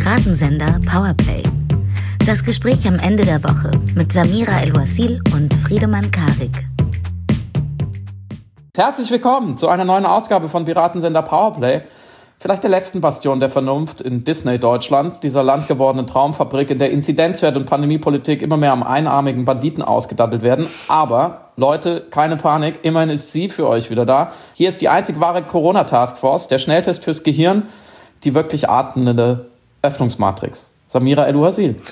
Piratensender Powerplay. Das Gespräch am Ende der Woche mit Samira El-Wasil und Friedemann Karik. Herzlich willkommen zu einer neuen Ausgabe von Piratensender Powerplay. Vielleicht der letzten Bastion der Vernunft in Disney Deutschland, dieser landgewordenen Traumfabrik, in der Inzidenzwert und Pandemiepolitik immer mehr am einarmigen Banditen ausgedattelt werden. Aber Leute, keine Panik, immerhin ist sie für euch wieder da. Hier ist die einzig wahre Corona-Taskforce, der Schnelltest fürs Gehirn, die wirklich atmende Öffnungsmatrix. Samira El-Uhasil.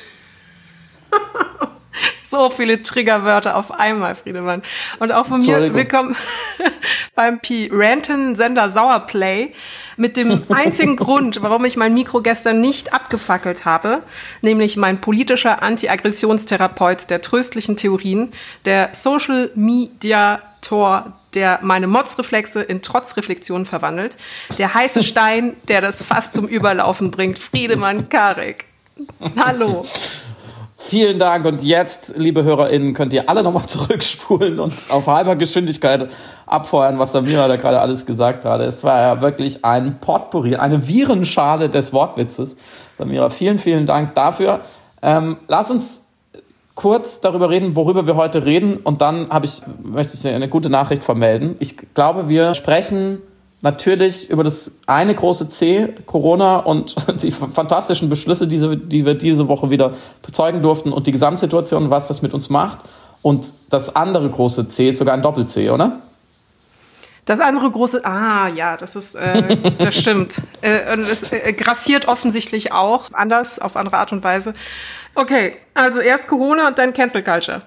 So viele Triggerwörter auf einmal, Friedemann. Und auch von mir willkommen beim P-Ranton-Sender Sauerplay mit dem einzigen Grund, warum ich mein Mikro gestern nicht abgefackelt habe, nämlich mein politischer Anti-Aggressionstherapeut der tröstlichen Theorien, der Social Media Tor, der meine Motzreflexe in Trotzreflexionen verwandelt, der heiße Stein, der das Fass zum Überlaufen bringt, Friedemann Karek. Hallo. Vielen Dank. Und jetzt, liebe HörerInnen, könnt ihr alle nochmal zurückspulen und auf halber Geschwindigkeit abfeuern, was Samira da gerade alles gesagt hat. Es war ja wirklich ein Potpourri, eine Virenschale des Wortwitzes. Samira, vielen, vielen Dank dafür. Ähm, lass uns kurz darüber reden, worüber wir heute reden. Und dann habe ich, möchte ich eine gute Nachricht vermelden. Ich glaube, wir sprechen natürlich über das eine große C, Corona und die fantastischen Beschlüsse, die, die wir diese Woche wieder bezeugen durften und die Gesamtsituation, was das mit uns macht. Und das andere große C ist sogar ein Doppel-C, oder? Das andere große, ah ja, das ist, äh, das stimmt. Äh, und es äh, grassiert offensichtlich auch, anders, auf andere Art und Weise. Okay, also erst Corona und dann Cancel Culture.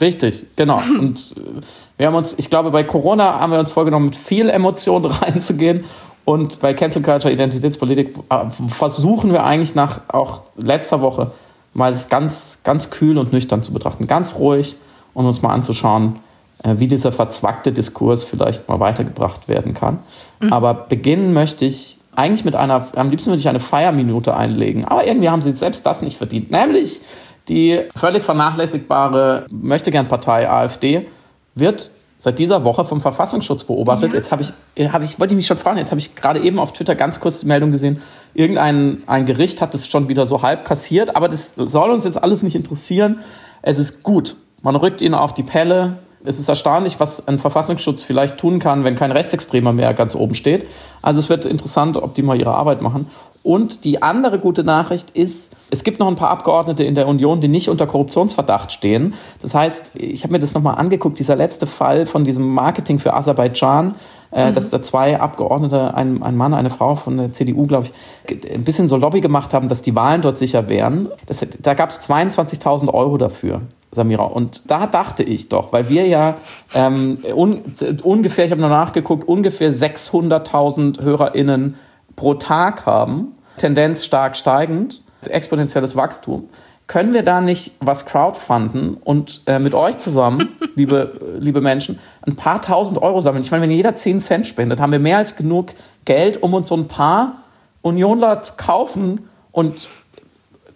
Richtig, genau. Und äh, wir haben uns, ich glaube, bei Corona haben wir uns vorgenommen, mit viel Emotion reinzugehen. Und bei Cancel Culture, Identitätspolitik äh, versuchen wir eigentlich nach auch letzter Woche mal es ganz, ganz kühl und nüchtern zu betrachten. Ganz ruhig und uns mal anzuschauen, wie dieser verzwackte Diskurs vielleicht mal weitergebracht werden kann. Mhm. Aber beginnen möchte ich eigentlich mit einer, am liebsten würde ich eine Feierminute einlegen. Aber irgendwie haben sie selbst das nicht verdient. Nämlich die völlig vernachlässigbare Möchtegern-Partei AfD wird seit dieser Woche vom Verfassungsschutz beobachtet. Ja. Jetzt habe ich, hab ich, wollte ich mich schon fragen, jetzt habe ich gerade eben auf Twitter ganz kurz die Meldung gesehen, irgendein ein Gericht hat das schon wieder so halb kassiert, aber das soll uns jetzt alles nicht interessieren. Es ist gut. Man rückt ihnen auf die Pelle. Es ist erstaunlich, was ein Verfassungsschutz vielleicht tun kann, wenn kein Rechtsextremer mehr ganz oben steht. Also es wird interessant, ob die mal ihre Arbeit machen. Und die andere gute Nachricht ist, es gibt noch ein paar Abgeordnete in der Union, die nicht unter Korruptionsverdacht stehen. Das heißt, ich habe mir das nochmal angeguckt, dieser letzte Fall von diesem Marketing für Aserbaidschan, äh, mhm. dass da zwei Abgeordnete, ein, ein Mann, eine Frau von der CDU, glaube ich, ein bisschen so Lobby gemacht haben, dass die Wahlen dort sicher wären. Das, da gab es 22.000 Euro dafür. Samira. Und da dachte ich doch, weil wir ja ähm, un, ungefähr, ich habe noch nachgeguckt, ungefähr 600.000 HörerInnen pro Tag haben, Tendenz stark steigend, exponentielles Wachstum. Können wir da nicht was crowdfunden und äh, mit euch zusammen, liebe, liebe Menschen, ein paar tausend Euro sammeln? Ich meine, wenn jeder 10 Cent spendet, haben wir mehr als genug Geld, um uns so ein paar Unionler zu kaufen und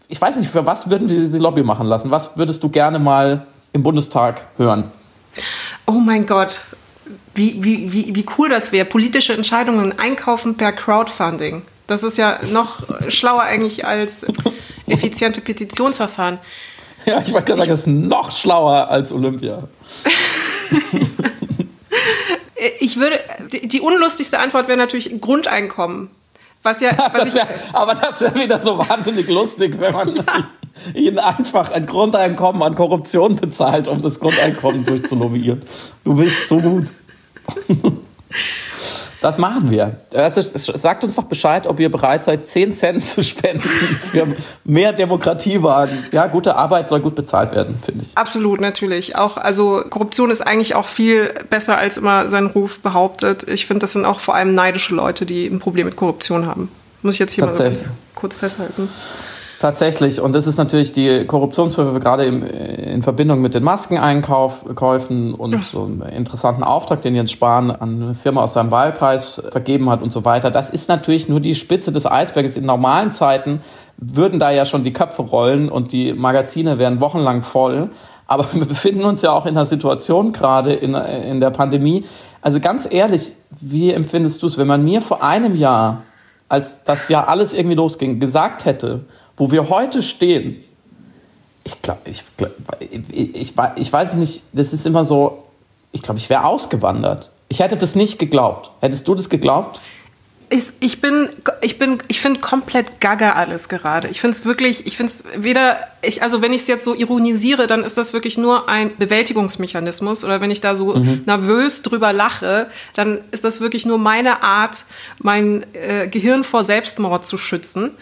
ich weiß nicht, für was würden wir diese Lobby machen lassen? Was würdest du gerne mal im Bundestag hören? Oh mein Gott, wie, wie, wie, wie cool das wäre, politische Entscheidungen einkaufen per Crowdfunding. Das ist ja noch schlauer eigentlich als effiziente Petitionsverfahren. Ja, ich wollte gerade sagen, es ist noch schlauer als Olympia. ich würde, die, die unlustigste Antwort wäre natürlich Grundeinkommen. Was ja, was das wär, aber das wäre wieder so wahnsinnig lustig, wenn man ja. ihnen einfach ein Grundeinkommen an Korruption bezahlt, um das Grundeinkommen durchzulobbyieren. Du bist so gut. Das machen wir. Also, sagt uns doch Bescheid, ob ihr bereit seid, 10 Cent zu spenden für mehr Demokratiewagen. Ja, gute Arbeit soll gut bezahlt werden, finde ich. Absolut, natürlich. Auch, also Korruption ist eigentlich auch viel besser, als immer sein Ruf behauptet. Ich finde, das sind auch vor allem neidische Leute, die ein Problem mit Korruption haben. Muss ich jetzt hier mal kurz festhalten. Tatsächlich. Und das ist natürlich die Korruptionsvorwürfe gerade im, in Verbindung mit den Maskeneinkäufen und so einem interessanten Auftrag, den Jens Spahn an eine Firma aus seinem Wahlkreis vergeben hat und so weiter. Das ist natürlich nur die Spitze des Eisberges. In normalen Zeiten würden da ja schon die Köpfe rollen und die Magazine wären wochenlang voll. Aber wir befinden uns ja auch in einer Situation gerade in, in der Pandemie. Also ganz ehrlich, wie empfindest du es, wenn man mir vor einem Jahr als das ja alles irgendwie losging, gesagt hätte, wo wir heute stehen, ich glaube, ich, ich, ich, weiß nicht, das ist immer so, ich glaube, ich wäre ausgewandert. Ich hätte das nicht geglaubt. Hättest du das geglaubt? Ich, ich bin, ich bin, ich finde komplett gaga alles gerade. Ich finde es wirklich, ich finde es weder, ich, also wenn ich es jetzt so ironisiere, dann ist das wirklich nur ein Bewältigungsmechanismus. Oder wenn ich da so mhm. nervös drüber lache, dann ist das wirklich nur meine Art, mein äh, Gehirn vor Selbstmord zu schützen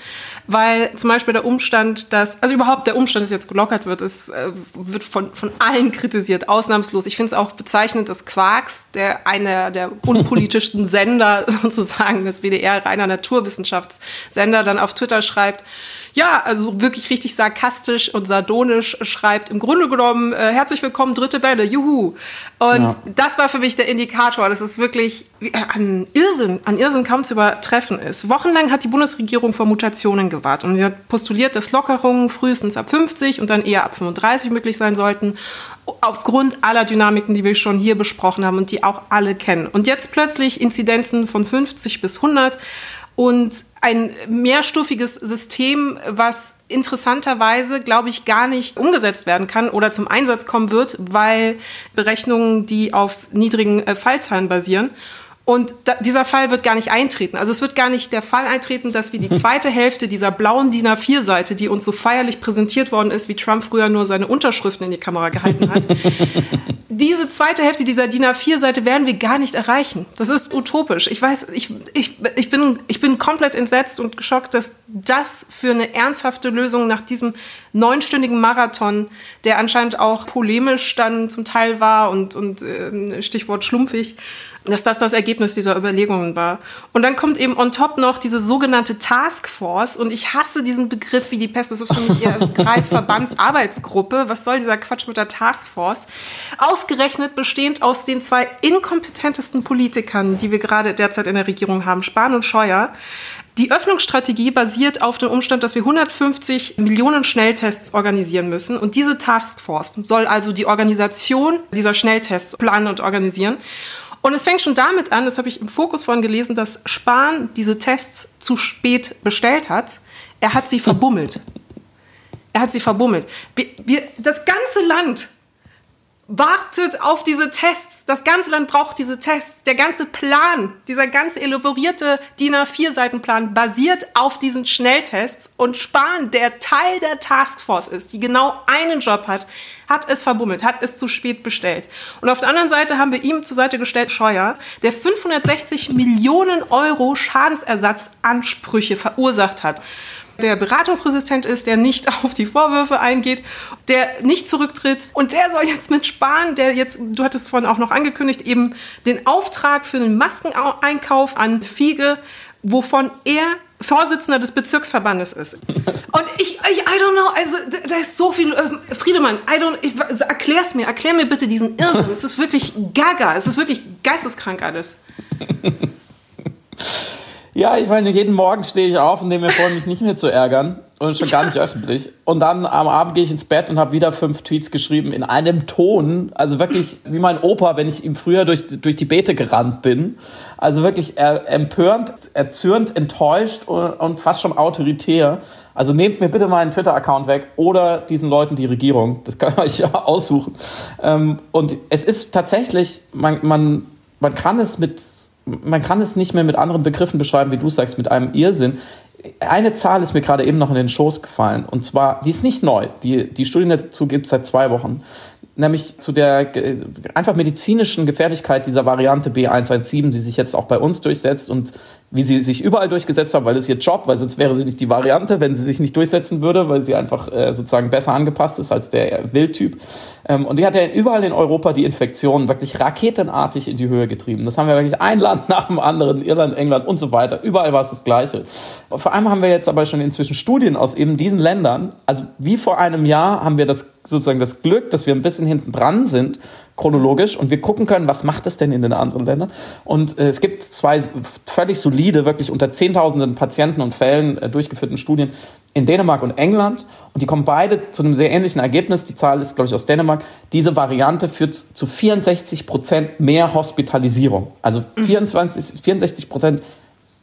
weil zum Beispiel der Umstand, dass, also überhaupt der Umstand, dass jetzt gelockert wird, ist, äh, wird von, von allen kritisiert, ausnahmslos. Ich finde es auch bezeichnend, dass Quarks, der einer der unpolitischsten Sender sozusagen des WDR, reiner Naturwissenschaftssender, dann auf Twitter schreibt, ja, also wirklich richtig sarkastisch und sardonisch schreibt, im Grunde genommen, äh, herzlich willkommen, dritte Bälle, juhu. Und ja. das war für mich der Indikator, dass es wirklich an Irrsinn, an Irrsinn kaum zu übertreffen ist. Wochenlang hat die Bundesregierung vor Mutationen gewartet und sie hat postuliert, dass Lockerungen frühestens ab 50 und dann eher ab 35 möglich sein sollten aufgrund aller Dynamiken, die wir schon hier besprochen haben und die auch alle kennen. Und jetzt plötzlich Inzidenzen von 50 bis 100 und ein mehrstufiges System, was interessanterweise, glaube ich, gar nicht umgesetzt werden kann oder zum Einsatz kommen wird, weil Berechnungen, die auf niedrigen äh, Fallzahlen basieren. Und da, dieser Fall wird gar nicht eintreten. Also es wird gar nicht der Fall eintreten, dass wir die zweite Hälfte dieser blauen DIN A4-Seite, die uns so feierlich präsentiert worden ist, wie Trump früher nur seine Unterschriften in die Kamera gehalten hat, diese zweite Hälfte dieser DIN A4-Seite werden wir gar nicht erreichen. Das ist utopisch. Ich weiß, ich, ich, ich, bin, ich bin komplett entsetzt und geschockt, dass das für eine ernsthafte Lösung nach diesem neunstündigen Marathon, der anscheinend auch polemisch dann zum Teil war und, und äh, Stichwort schlumpfig, dass das das Ergebnis dieser Überlegungen war. Und dann kommt eben on top noch diese sogenannte Taskforce. Und ich hasse diesen Begriff wie die Pest. Das ist für mich eher Kreisverbandsarbeitsgruppe. Was soll dieser Quatsch mit der Taskforce? Ausgerechnet bestehend aus den zwei inkompetentesten Politikern, die wir gerade derzeit in der Regierung haben, Spahn und Scheuer. Die Öffnungsstrategie basiert auf dem Umstand, dass wir 150 Millionen Schnelltests organisieren müssen. Und diese Taskforce soll also die Organisation dieser Schnelltests planen und organisieren. Und es fängt schon damit an, das habe ich im Fokus von gelesen, dass Spahn diese Tests zu spät bestellt hat. Er hat sie verbummelt. Er hat sie verbummelt. Wir, wir, das ganze Land wartet auf diese Tests. Das ganze Land braucht diese Tests. Der ganze Plan, dieser ganze elaborierte DIN A4-Seitenplan basiert auf diesen Schnelltests. Und Spahn, der Teil der Taskforce ist, die genau einen Job hat, hat es verbummelt, hat es zu spät bestellt. Und auf der anderen Seite haben wir ihm zur Seite gestellt Scheuer, der 560 Millionen Euro Schadensersatzansprüche verursacht hat der beratungsresistent ist, der nicht auf die Vorwürfe eingeht, der nicht zurücktritt. Und der soll jetzt mit Spahn, der jetzt, du hattest vorhin auch noch angekündigt, eben den Auftrag für den Maskeneinkauf an Fiege, wovon er Vorsitzender des Bezirksverbandes ist. Und ich, ich I don't know, also da ist so viel, äh, Friedemann, I don't, ich, erklär's mir, erklär mir bitte diesen Irrsinn. Es ist wirklich gaga, es ist wirklich geisteskrank alles. Ja, ich meine, jeden Morgen stehe ich auf und nehme mir vor, mich nicht mehr zu ärgern und schon gar nicht öffentlich. Und dann am Abend gehe ich ins Bett und habe wieder fünf Tweets geschrieben in einem Ton, also wirklich wie mein Opa, wenn ich ihm früher durch, durch die Beete gerannt bin. Also wirklich empörend, erzürnt, enttäuscht und, und fast schon autoritär. Also nehmt mir bitte meinen Twitter-Account weg oder diesen Leuten die Regierung. Das kann euch ja aussuchen. Ähm, und es ist tatsächlich, man, man, man kann es mit man kann es nicht mehr mit anderen Begriffen beschreiben, wie du sagst, mit einem Irrsinn. Eine Zahl ist mir gerade eben noch in den Schoß gefallen. Und zwar, die ist nicht neu. Die, die Studien dazu gibt es seit zwei Wochen. Nämlich zu der einfach medizinischen Gefährlichkeit dieser Variante B117, die sich jetzt auch bei uns durchsetzt und wie sie sich überall durchgesetzt haben, weil ist ihr Job, weil sonst wäre sie nicht die Variante, wenn sie sich nicht durchsetzen würde, weil sie einfach äh, sozusagen besser angepasst ist als der Wildtyp. Ähm, und die hat ja überall in Europa die Infektionen wirklich raketenartig in die Höhe getrieben. Das haben wir wirklich ein Land nach dem anderen, Irland, England und so weiter. Überall war es das Gleiche. Vor allem haben wir jetzt aber schon inzwischen Studien aus eben diesen Ländern. Also wie vor einem Jahr haben wir das sozusagen das Glück, dass wir ein bisschen hinten dran sind chronologisch und wir gucken können, was macht es denn in den anderen Ländern. Und äh, es gibt zwei völlig solide, wirklich unter Zehntausenden Patienten und Fällen äh, durchgeführten Studien in Dänemark und England und die kommen beide zu einem sehr ähnlichen Ergebnis. Die Zahl ist, glaube ich, aus Dänemark. Diese Variante führt zu 64 Prozent mehr Hospitalisierung. Also 24, 64 Prozent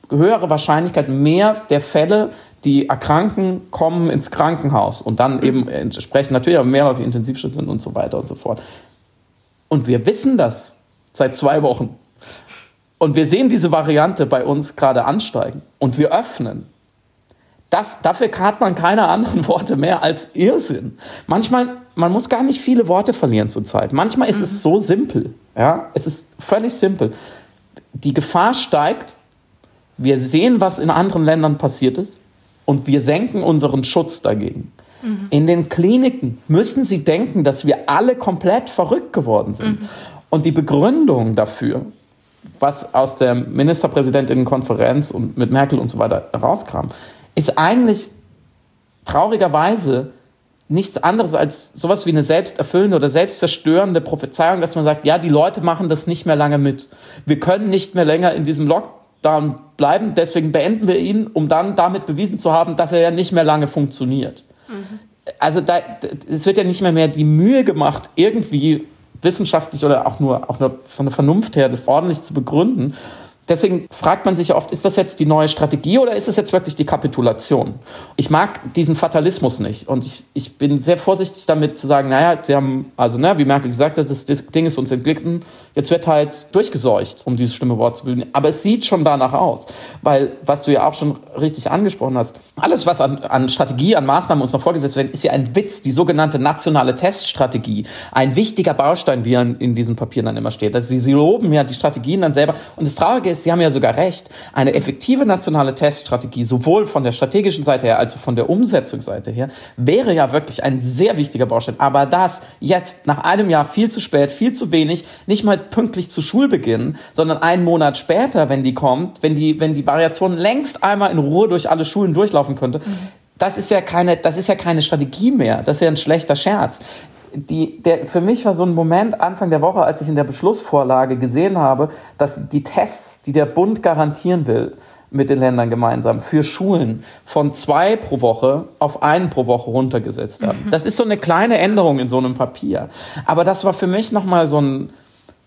höhere Wahrscheinlichkeit, mehr der Fälle, die erkranken, kommen ins Krankenhaus und dann eben entsprechend natürlich auch mehr auf die Intensivstation und so weiter und so fort. Und wir wissen das seit zwei Wochen. Und wir sehen diese Variante bei uns gerade ansteigen und wir öffnen. Das, dafür hat man keine anderen Worte mehr als Irrsinn. Manchmal, man muss gar nicht viele Worte verlieren zurzeit. Manchmal ist mhm. es so simpel. Ja, es ist völlig simpel. Die Gefahr steigt. Wir sehen, was in anderen Ländern passiert ist und wir senken unseren Schutz dagegen. Mhm. In den Kliniken müssen sie denken, dass wir alle komplett verrückt geworden sind. Mhm. Und die Begründung dafür, was aus der Ministerpräsidentinnenkonferenz und mit Merkel und so weiter rauskam, ist eigentlich traurigerweise nichts anderes als sowas wie eine selbsterfüllende oder selbstzerstörende Prophezeiung, dass man sagt, ja, die Leute machen das nicht mehr lange mit. Wir können nicht mehr länger in diesem Lockdown bleiben, deswegen beenden wir ihn, um dann damit bewiesen zu haben, dass er ja nicht mehr lange funktioniert. Mhm. Also da, es wird ja nicht mehr mehr die Mühe gemacht, irgendwie wissenschaftlich oder auch nur, auch nur von der Vernunft her das ordentlich zu begründen. Deswegen fragt man sich oft, ist das jetzt die neue Strategie oder ist es jetzt wirklich die Kapitulation? Ich mag diesen Fatalismus nicht und ich, ich bin sehr vorsichtig damit zu sagen, naja, sie haben, also ne, wie Merkel gesagt hat, das, das Ding ist uns entglitten, jetzt wird halt durchgeseucht, um dieses schlimme Wort zu bemühen. Aber es sieht schon danach aus, weil, was du ja auch schon richtig angesprochen hast, alles, was an, an Strategie, an Maßnahmen uns noch vorgesetzt wird, ist ja ein Witz, die sogenannte nationale Teststrategie. Ein wichtiger Baustein, wie er in diesen Papieren dann immer steht. Also sie, sie loben ja die Strategien dann selber und das Traurige ist, Sie haben ja sogar recht, eine effektive nationale Teststrategie, sowohl von der strategischen Seite her als auch von der Umsetzungsseite her, wäre ja wirklich ein sehr wichtiger Baustein. Aber das jetzt nach einem Jahr viel zu spät, viel zu wenig, nicht mal pünktlich zu Schulbeginn, sondern einen Monat später, wenn die kommt, wenn die, wenn die Variation längst einmal in Ruhe durch alle Schulen durchlaufen könnte, mhm. das ist ja keine, das ist ja keine Strategie mehr. Das ist ja ein schlechter Scherz die, der, für mich war so ein Moment Anfang der Woche, als ich in der Beschlussvorlage gesehen habe, dass die Tests, die der Bund garantieren will, mit den Ländern gemeinsam für Schulen von zwei pro Woche auf einen pro Woche runtergesetzt haben. Mhm. Das ist so eine kleine Änderung in so einem Papier. Aber das war für mich nochmal so ein,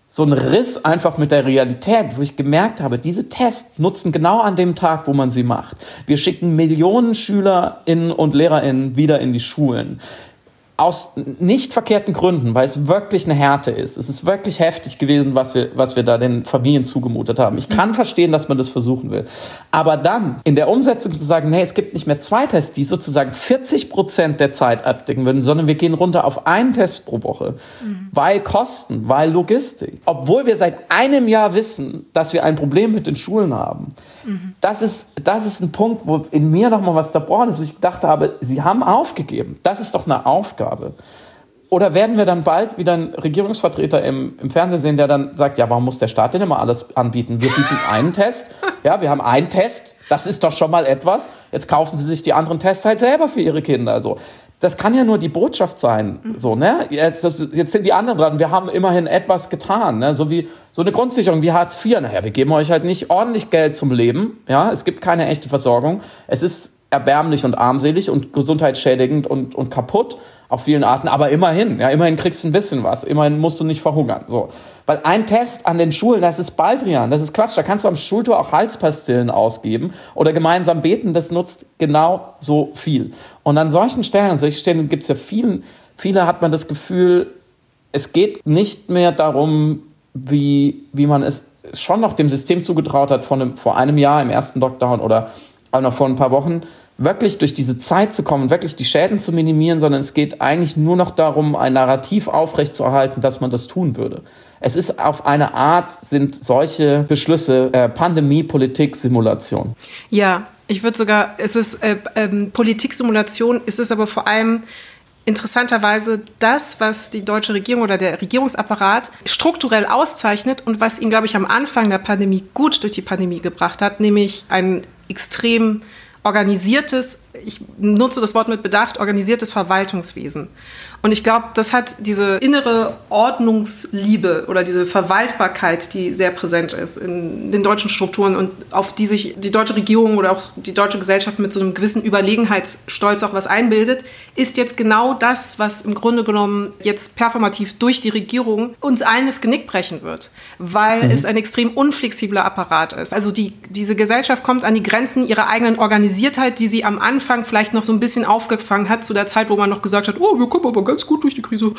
so ein Riss einfach mit der Realität, wo ich gemerkt habe, diese Tests nutzen genau an dem Tag, wo man sie macht. Wir schicken Millionen SchülerInnen und LehrerInnen wieder in die Schulen aus nicht verkehrten Gründen, weil es wirklich eine Härte ist. Es ist wirklich heftig gewesen, was wir, was wir da den Familien zugemutet haben. Ich kann verstehen, dass man das versuchen will. Aber dann in der Umsetzung zu sagen, nee, es gibt nicht mehr zwei Tests, die sozusagen 40 Prozent der Zeit abdecken würden, sondern wir gehen runter auf einen Test pro Woche, mhm. weil Kosten, weil Logistik. Obwohl wir seit einem Jahr wissen, dass wir ein Problem mit den Schulen haben. Das ist, das ist ein Punkt, wo in mir nochmal was zerbrochen ist, wo ich gedacht habe, sie haben aufgegeben. Das ist doch eine Aufgabe. Oder werden wir dann bald wieder einen Regierungsvertreter im, im Fernsehen sehen, der dann sagt, ja, warum muss der Staat denn immer alles anbieten? Wir bieten einen Test, ja, wir haben einen Test, das ist doch schon mal etwas. Jetzt kaufen sie sich die anderen Tests halt selber für ihre Kinder. Also das kann ja nur die Botschaft sein. Mhm. So, ne? Jetzt, das, jetzt sind die anderen dran. Wir haben immerhin etwas getan. Ne? So wie so eine Grundsicherung wie Hartz IV. Naja, wir geben euch halt nicht ordentlich Geld zum Leben. Ja, es gibt keine echte Versorgung. Es ist erbärmlich und armselig und gesundheitsschädigend und, und kaputt auf vielen Arten. Aber immerhin, ja, immerhin kriegst du ein bisschen was. Immerhin musst du nicht verhungern. So. Weil ein Test an den Schulen, das ist Baldrian, das ist Quatsch. Da kannst du am Schultor auch Halspastillen ausgeben oder gemeinsam beten, das nutzt genau so viel. Und an solchen Stellen, an solchen Stellen gibt es ja vielen, viele hat man das Gefühl, es geht nicht mehr darum, wie, wie man es schon noch dem System zugetraut hat von einem, vor einem Jahr im ersten Lockdown oder auch noch vor ein paar Wochen, wirklich durch diese Zeit zu kommen, wirklich die Schäden zu minimieren, sondern es geht eigentlich nur noch darum, ein Narrativ aufrechtzuerhalten, dass man das tun würde. Es ist auf eine Art, sind solche Beschlüsse äh, Pandemie, Politik, Simulation. Ja, ich würde sogar, es ist äh, ähm, Politiksimulation, ist es aber vor allem interessanterweise das, was die deutsche Regierung oder der Regierungsapparat strukturell auszeichnet und was ihn, glaube ich, am Anfang der Pandemie gut durch die Pandemie gebracht hat, nämlich ein extrem organisiertes, ich nutze das Wort mit Bedacht, organisiertes Verwaltungswesen. Und ich glaube, das hat diese innere Ordnungsliebe oder diese Verwaltbarkeit, die sehr präsent ist in den deutschen Strukturen und auf die sich die deutsche Regierung oder auch die deutsche Gesellschaft mit so einem gewissen Überlegenheitsstolz auch was einbildet, ist jetzt genau das, was im Grunde genommen jetzt performativ durch die Regierung uns allen das Genick brechen wird, weil mhm. es ein extrem unflexibler Apparat ist. Also die, diese Gesellschaft kommt an die Grenzen ihrer eigenen Organisiertheit, die sie am Anfang vielleicht noch so ein bisschen aufgefangen hat, zu der Zeit, wo man noch gesagt hat, oh, wir kommen aber ganz gut durch die Krise.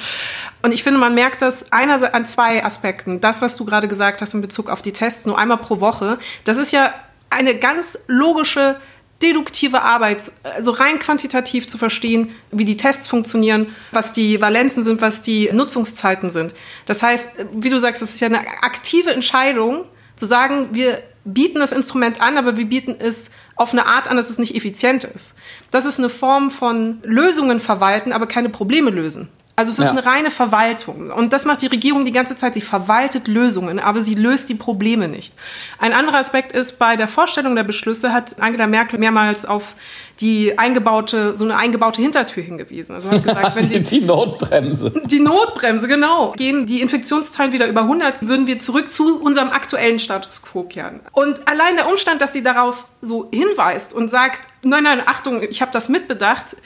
Und ich finde, man merkt das einerseits an zwei Aspekten. Das, was du gerade gesagt hast in Bezug auf die Tests, nur einmal pro Woche, das ist ja eine ganz logische deduktive Arbeit, also rein quantitativ zu verstehen, wie die Tests funktionieren, was die Valenzen sind, was die Nutzungszeiten sind. Das heißt, wie du sagst, das ist ja eine aktive Entscheidung, zu sagen, wir bieten das Instrument an, aber wir bieten es auf eine Art an, dass es nicht effizient ist. Das ist eine Form von Lösungen verwalten, aber keine Probleme lösen. Also es ist ja. eine reine Verwaltung. Und das macht die Regierung die ganze Zeit. Sie verwaltet Lösungen, aber sie löst die Probleme nicht. Ein anderer Aspekt ist, bei der Vorstellung der Beschlüsse hat Angela Merkel mehrmals auf die eingebaute, so eine eingebaute Hintertür hingewiesen. Also hat gesagt, wenn die, die Notbremse. Die Notbremse, genau. Gehen die Infektionszahlen wieder über 100, würden wir zurück zu unserem aktuellen Status quo kehren. Und allein der Umstand, dass sie darauf so hinweist und sagt, nein, nein, Achtung, ich habe das mitbedacht,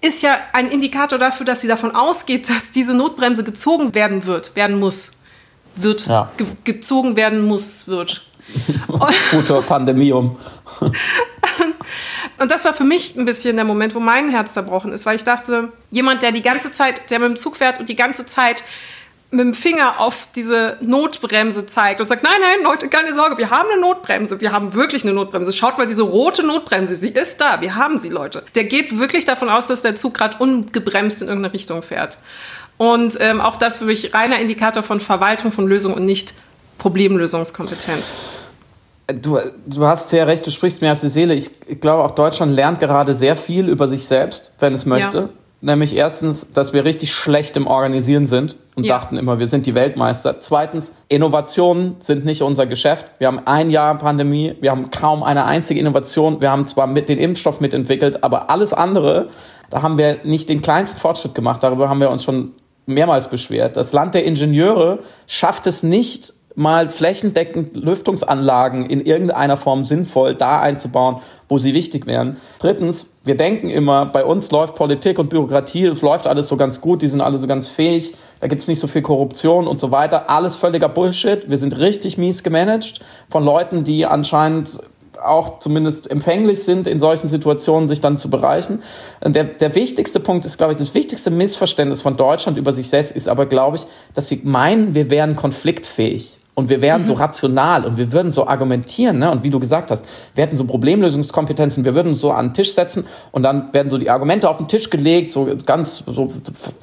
ist ja ein Indikator dafür, dass sie davon ausgeht, dass diese Notbremse gezogen werden wird, werden muss. Wird, ja. ge gezogen werden muss, wird. Guter Pandemium. Und das war für mich ein bisschen der Moment, wo mein Herz zerbrochen ist, weil ich dachte, jemand, der die ganze Zeit, der mit dem Zug fährt und die ganze Zeit mit dem Finger auf diese Notbremse zeigt und sagt, nein, nein, Leute, keine Sorge, wir haben eine Notbremse, wir haben wirklich eine Notbremse. Schaut mal, diese rote Notbremse, sie ist da, wir haben sie, Leute. Der geht wirklich davon aus, dass der Zug gerade ungebremst in irgendeine Richtung fährt. Und ähm, auch das für mich reiner Indikator von Verwaltung von Lösungen und nicht Problemlösungskompetenz. Du, du hast sehr recht, du sprichst mir aus der Seele. Ich, ich glaube, auch Deutschland lernt gerade sehr viel über sich selbst, wenn es möchte. Ja. Nämlich erstens, dass wir richtig schlecht im Organisieren sind und ja. dachten immer, wir sind die Weltmeister. Zweitens, Innovationen sind nicht unser Geschäft. Wir haben ein Jahr Pandemie, wir haben kaum eine einzige Innovation. Wir haben zwar mit den Impfstoff mitentwickelt, aber alles andere, da haben wir nicht den kleinsten Fortschritt gemacht. Darüber haben wir uns schon mehrmals beschwert. Das Land der Ingenieure schafft es nicht, mal flächendeckend Lüftungsanlagen in irgendeiner Form sinnvoll da einzubauen, wo sie wichtig wären. Drittens, wir denken immer, bei uns läuft Politik und Bürokratie, läuft alles so ganz gut, die sind alle so ganz fähig, da gibt es nicht so viel Korruption und so weiter. Alles völliger Bullshit. Wir sind richtig mies gemanagt von Leuten, die anscheinend auch zumindest empfänglich sind, in solchen Situationen sich dann zu bereichen. Der, der wichtigste Punkt ist, glaube ich, das wichtigste Missverständnis von Deutschland über sich selbst ist aber, glaube ich, dass sie meinen, wir wären konfliktfähig und wir wären mhm. so rational und wir würden so argumentieren, ne? Und wie du gesagt hast, wir hätten so Problemlösungskompetenzen, wir würden uns so an den Tisch setzen und dann werden so die Argumente auf den Tisch gelegt, so ganz so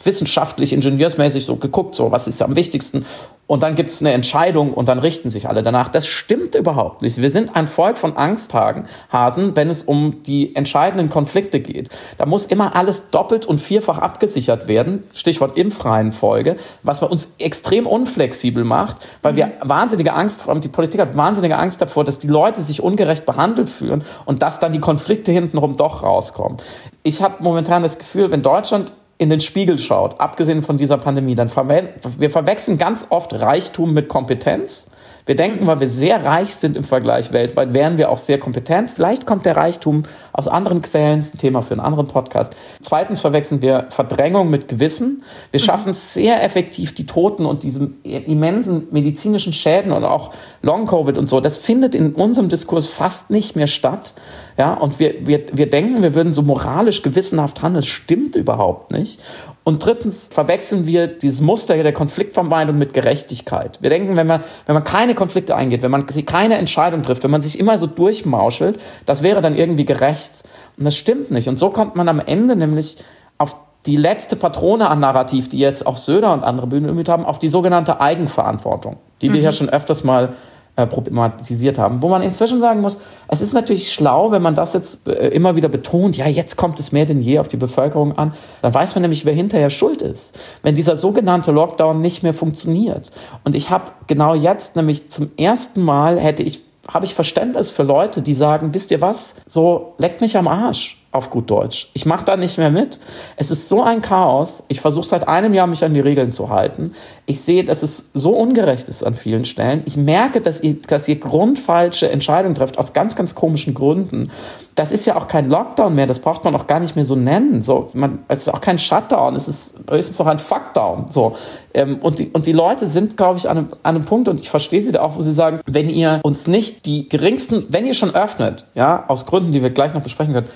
wissenschaftlich, ingenieursmäßig so geguckt, so was ist am wichtigsten und dann gibt es eine Entscheidung und dann richten sich alle danach. Das stimmt überhaupt nicht. Wir sind ein Volk von Angsthagen, Hasen, wenn es um die entscheidenden Konflikte geht. Da muss immer alles doppelt und vierfach abgesichert werden. Stichwort Impfreihenfolge, was bei uns extrem unflexibel macht, weil mhm. wir wahnsinnige Angst, die Politik hat wahnsinnige Angst davor, dass die Leute sich ungerecht behandelt fühlen und dass dann die Konflikte hintenrum doch rauskommen. Ich habe momentan das Gefühl, wenn Deutschland in den Spiegel schaut, abgesehen von dieser Pandemie, dann verwe wir verwechseln ganz oft Reichtum mit Kompetenz. Wir denken, weil wir sehr reich sind im Vergleich weltweit, wären wir auch sehr kompetent. Vielleicht kommt der Reichtum aus anderen Quellen, das ist ein Thema für einen anderen Podcast. Zweitens verwechseln wir Verdrängung mit Gewissen. Wir mhm. schaffen es sehr effektiv, die Toten und diese immensen medizinischen Schäden und auch Long-Covid und so, das findet in unserem Diskurs fast nicht mehr statt. Ja, und wir, wir, wir denken, wir würden so moralisch gewissenhaft handeln. Das stimmt überhaupt nicht. Und drittens verwechseln wir dieses Muster hier der Konfliktvermeidung mit Gerechtigkeit. Wir denken, wenn man, wenn man keine Konflikte eingeht, wenn man keine Entscheidung trifft, wenn man sich immer so durchmauschelt, das wäre dann irgendwie gerecht. Und das stimmt nicht. Und so kommt man am Ende nämlich auf die letzte Patrone an Narrativ, die jetzt auch Söder und andere Bühnen bemüht haben, auf die sogenannte Eigenverantwortung, die wir mhm. ja schon öfters mal äh, problematisiert haben. Wo man inzwischen sagen muss, es ist natürlich schlau, wenn man das jetzt äh, immer wieder betont, ja, jetzt kommt es mehr denn je auf die Bevölkerung an, dann weiß man nämlich, wer hinterher schuld ist, wenn dieser sogenannte Lockdown nicht mehr funktioniert. Und ich habe genau jetzt nämlich zum ersten Mal hätte ich habe ich Verständnis für Leute, die sagen, wisst ihr was, so leckt mich am Arsch auf gut Deutsch. Ich mache da nicht mehr mit. Es ist so ein Chaos. Ich versuche seit einem Jahr, mich an die Regeln zu halten. Ich sehe, dass es so ungerecht ist an vielen Stellen. Ich merke, dass ihr, dass ihr grundfalsche Entscheidungen trefft, aus ganz, ganz komischen Gründen. Das ist ja auch kein Lockdown mehr, das braucht man auch gar nicht mehr so nennen. So, man, es ist auch kein Shutdown, es ist, es ist auch ein Fuckdown. So. Ähm, und, die, und die Leute sind, glaube ich, an einem, an einem Punkt, und ich verstehe sie da auch, wo sie sagen, wenn ihr uns nicht die geringsten, wenn ihr schon öffnet, ja, aus Gründen, die wir gleich noch besprechen können,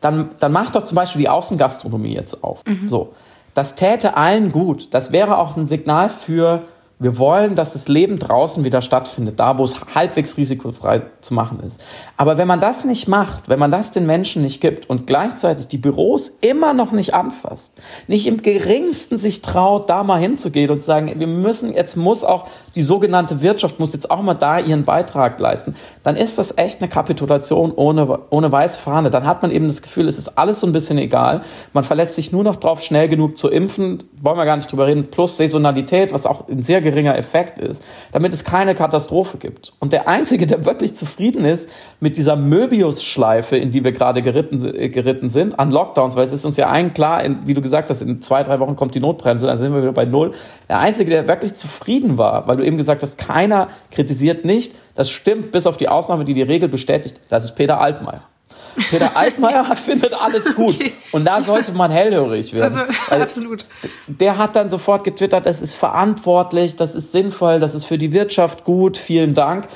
dann, dann macht doch zum Beispiel die Außengastronomie jetzt auf. Mhm. So. Das täte allen gut. Das wäre auch ein Signal für wir wollen, dass das Leben draußen wieder stattfindet, da wo es halbwegs risikofrei zu machen ist. Aber wenn man das nicht macht, wenn man das den Menschen nicht gibt und gleichzeitig die Büros immer noch nicht anfasst, nicht im geringsten sich traut, da mal hinzugehen und sagen, wir müssen, jetzt muss auch die sogenannte Wirtschaft muss jetzt auch mal da ihren Beitrag leisten, dann ist das echt eine Kapitulation ohne, ohne weiße Fahne. Dann hat man eben das Gefühl, es ist alles so ein bisschen egal. Man verlässt sich nur noch drauf, schnell genug zu impfen, wollen wir gar nicht drüber reden, plus Saisonalität, was auch ein sehr geringer Effekt ist, damit es keine Katastrophe gibt. Und der Einzige, der wirklich zufrieden ist mit dieser Möbius-Schleife, in die wir gerade geritten, äh, geritten sind, an Lockdowns, weil es ist uns ja allen klar, wie du gesagt hast, in zwei, drei Wochen kommt die Notbremse, dann sind wir wieder bei Null. Der Einzige, der wirklich zufrieden war, weil du eben gesagt hast, keiner kritisiert nicht, das stimmt, bis auf die Ausnahme, die die Regel bestätigt, das ist Peter Altmaier. Peter Altmaier findet alles gut. Okay. Und da sollte man hellhörig werden. Also, absolut. Der hat dann sofort getwittert, das ist verantwortlich, das ist sinnvoll, das ist für die Wirtschaft gut, vielen Dank.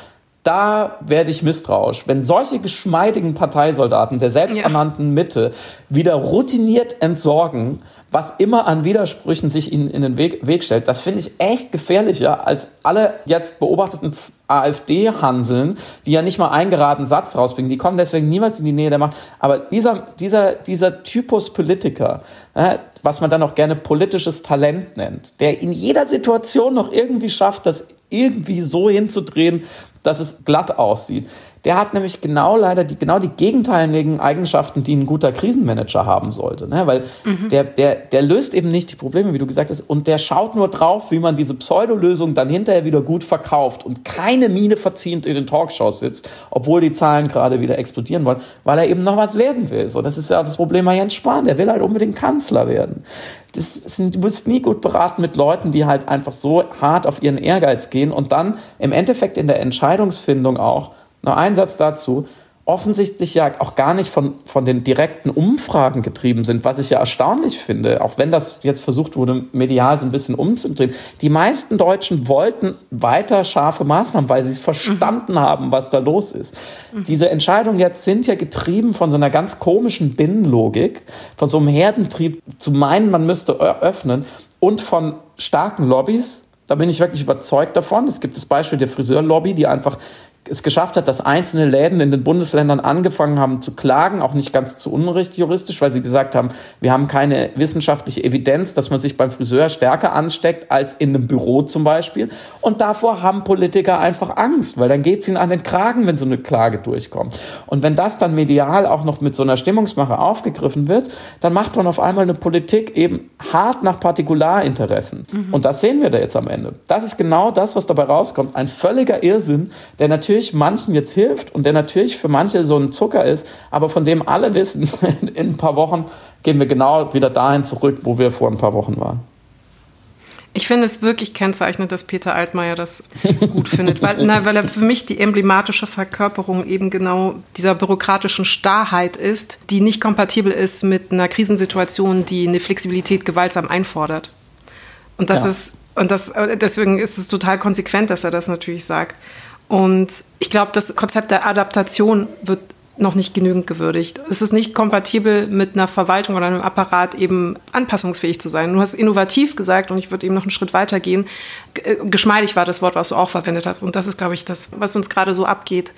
Da werde ich misstrauisch. Wenn solche geschmeidigen Parteisoldaten der selbsternannten Mitte wieder routiniert entsorgen, was immer an Widersprüchen sich ihnen in den Weg, Weg stellt. Das finde ich echt gefährlicher als alle jetzt beobachteten AfD-Hanseln, die ja nicht mal einen geraden Satz rausbringen. Die kommen deswegen niemals in die Nähe der Macht. Aber dieser, dieser, dieser Typus Politiker, äh, was man dann auch gerne politisches Talent nennt, der in jeder Situation noch irgendwie schafft, das irgendwie so hinzudrehen, dass es glatt aussieht der hat nämlich genau leider die, genau die gegenteiligen Eigenschaften, die ein guter Krisenmanager haben sollte. Ne? Weil mhm. der, der, der löst eben nicht die Probleme, wie du gesagt hast, und der schaut nur drauf, wie man diese Pseudolösung dann hinterher wieder gut verkauft und keine Miene verziehend in den Talkshows sitzt, obwohl die Zahlen gerade wieder explodieren wollen, weil er eben noch was werden will. So, das ist ja das Problem bei Jens Spahn, der will halt unbedingt Kanzler werden. Das ist, du bist nie gut beraten mit Leuten, die halt einfach so hart auf ihren Ehrgeiz gehen und dann im Endeffekt in der Entscheidungsfindung auch noch ein Satz dazu. Offensichtlich ja auch gar nicht von, von den direkten Umfragen getrieben sind, was ich ja erstaunlich finde, auch wenn das jetzt versucht wurde, medial so ein bisschen umzudrehen. Die meisten Deutschen wollten weiter scharfe Maßnahmen, weil sie es verstanden mhm. haben, was da los ist. Mhm. Diese Entscheidungen jetzt sind ja getrieben von so einer ganz komischen Binnenlogik, von so einem Herdentrieb zu meinen, man müsste öffnen und von starken Lobbys, da bin ich wirklich überzeugt davon. Es gibt das Beispiel der Friseurlobby, die einfach es geschafft hat, dass einzelne Läden in den Bundesländern angefangen haben zu klagen, auch nicht ganz zu unrecht juristisch, weil sie gesagt haben, wir haben keine wissenschaftliche Evidenz, dass man sich beim Friseur stärker ansteckt als in einem Büro zum Beispiel. Und davor haben Politiker einfach Angst, weil dann geht es ihnen an den Kragen, wenn so eine Klage durchkommt. Und wenn das dann medial auch noch mit so einer Stimmungsmache aufgegriffen wird, dann macht man auf einmal eine Politik eben hart nach Partikularinteressen. Mhm. Und das sehen wir da jetzt am Ende. Das ist genau das, was dabei rauskommt. Ein völliger Irrsinn, der natürlich natürlich manchen jetzt hilft und der natürlich für manche so ein Zucker ist, aber von dem alle wissen, in ein paar Wochen gehen wir genau wieder dahin zurück, wo wir vor ein paar Wochen waren. Ich finde es wirklich kennzeichnend, dass Peter Altmaier das gut findet, weil, na, weil er für mich die emblematische Verkörperung eben genau dieser bürokratischen Starrheit ist, die nicht kompatibel ist mit einer Krisensituation, die eine Flexibilität gewaltsam einfordert. Und das ja. ist und das, deswegen ist es total konsequent, dass er das natürlich sagt. Und ich glaube, das Konzept der Adaptation wird noch nicht genügend gewürdigt. Es ist nicht kompatibel mit einer Verwaltung oder einem Apparat eben anpassungsfähig zu sein. Du hast innovativ gesagt und ich würde eben noch einen Schritt weiter gehen. Äh, geschmeidig war das Wort, was du auch verwendet hast. Und das ist, glaube ich, das, was uns gerade so abgeht.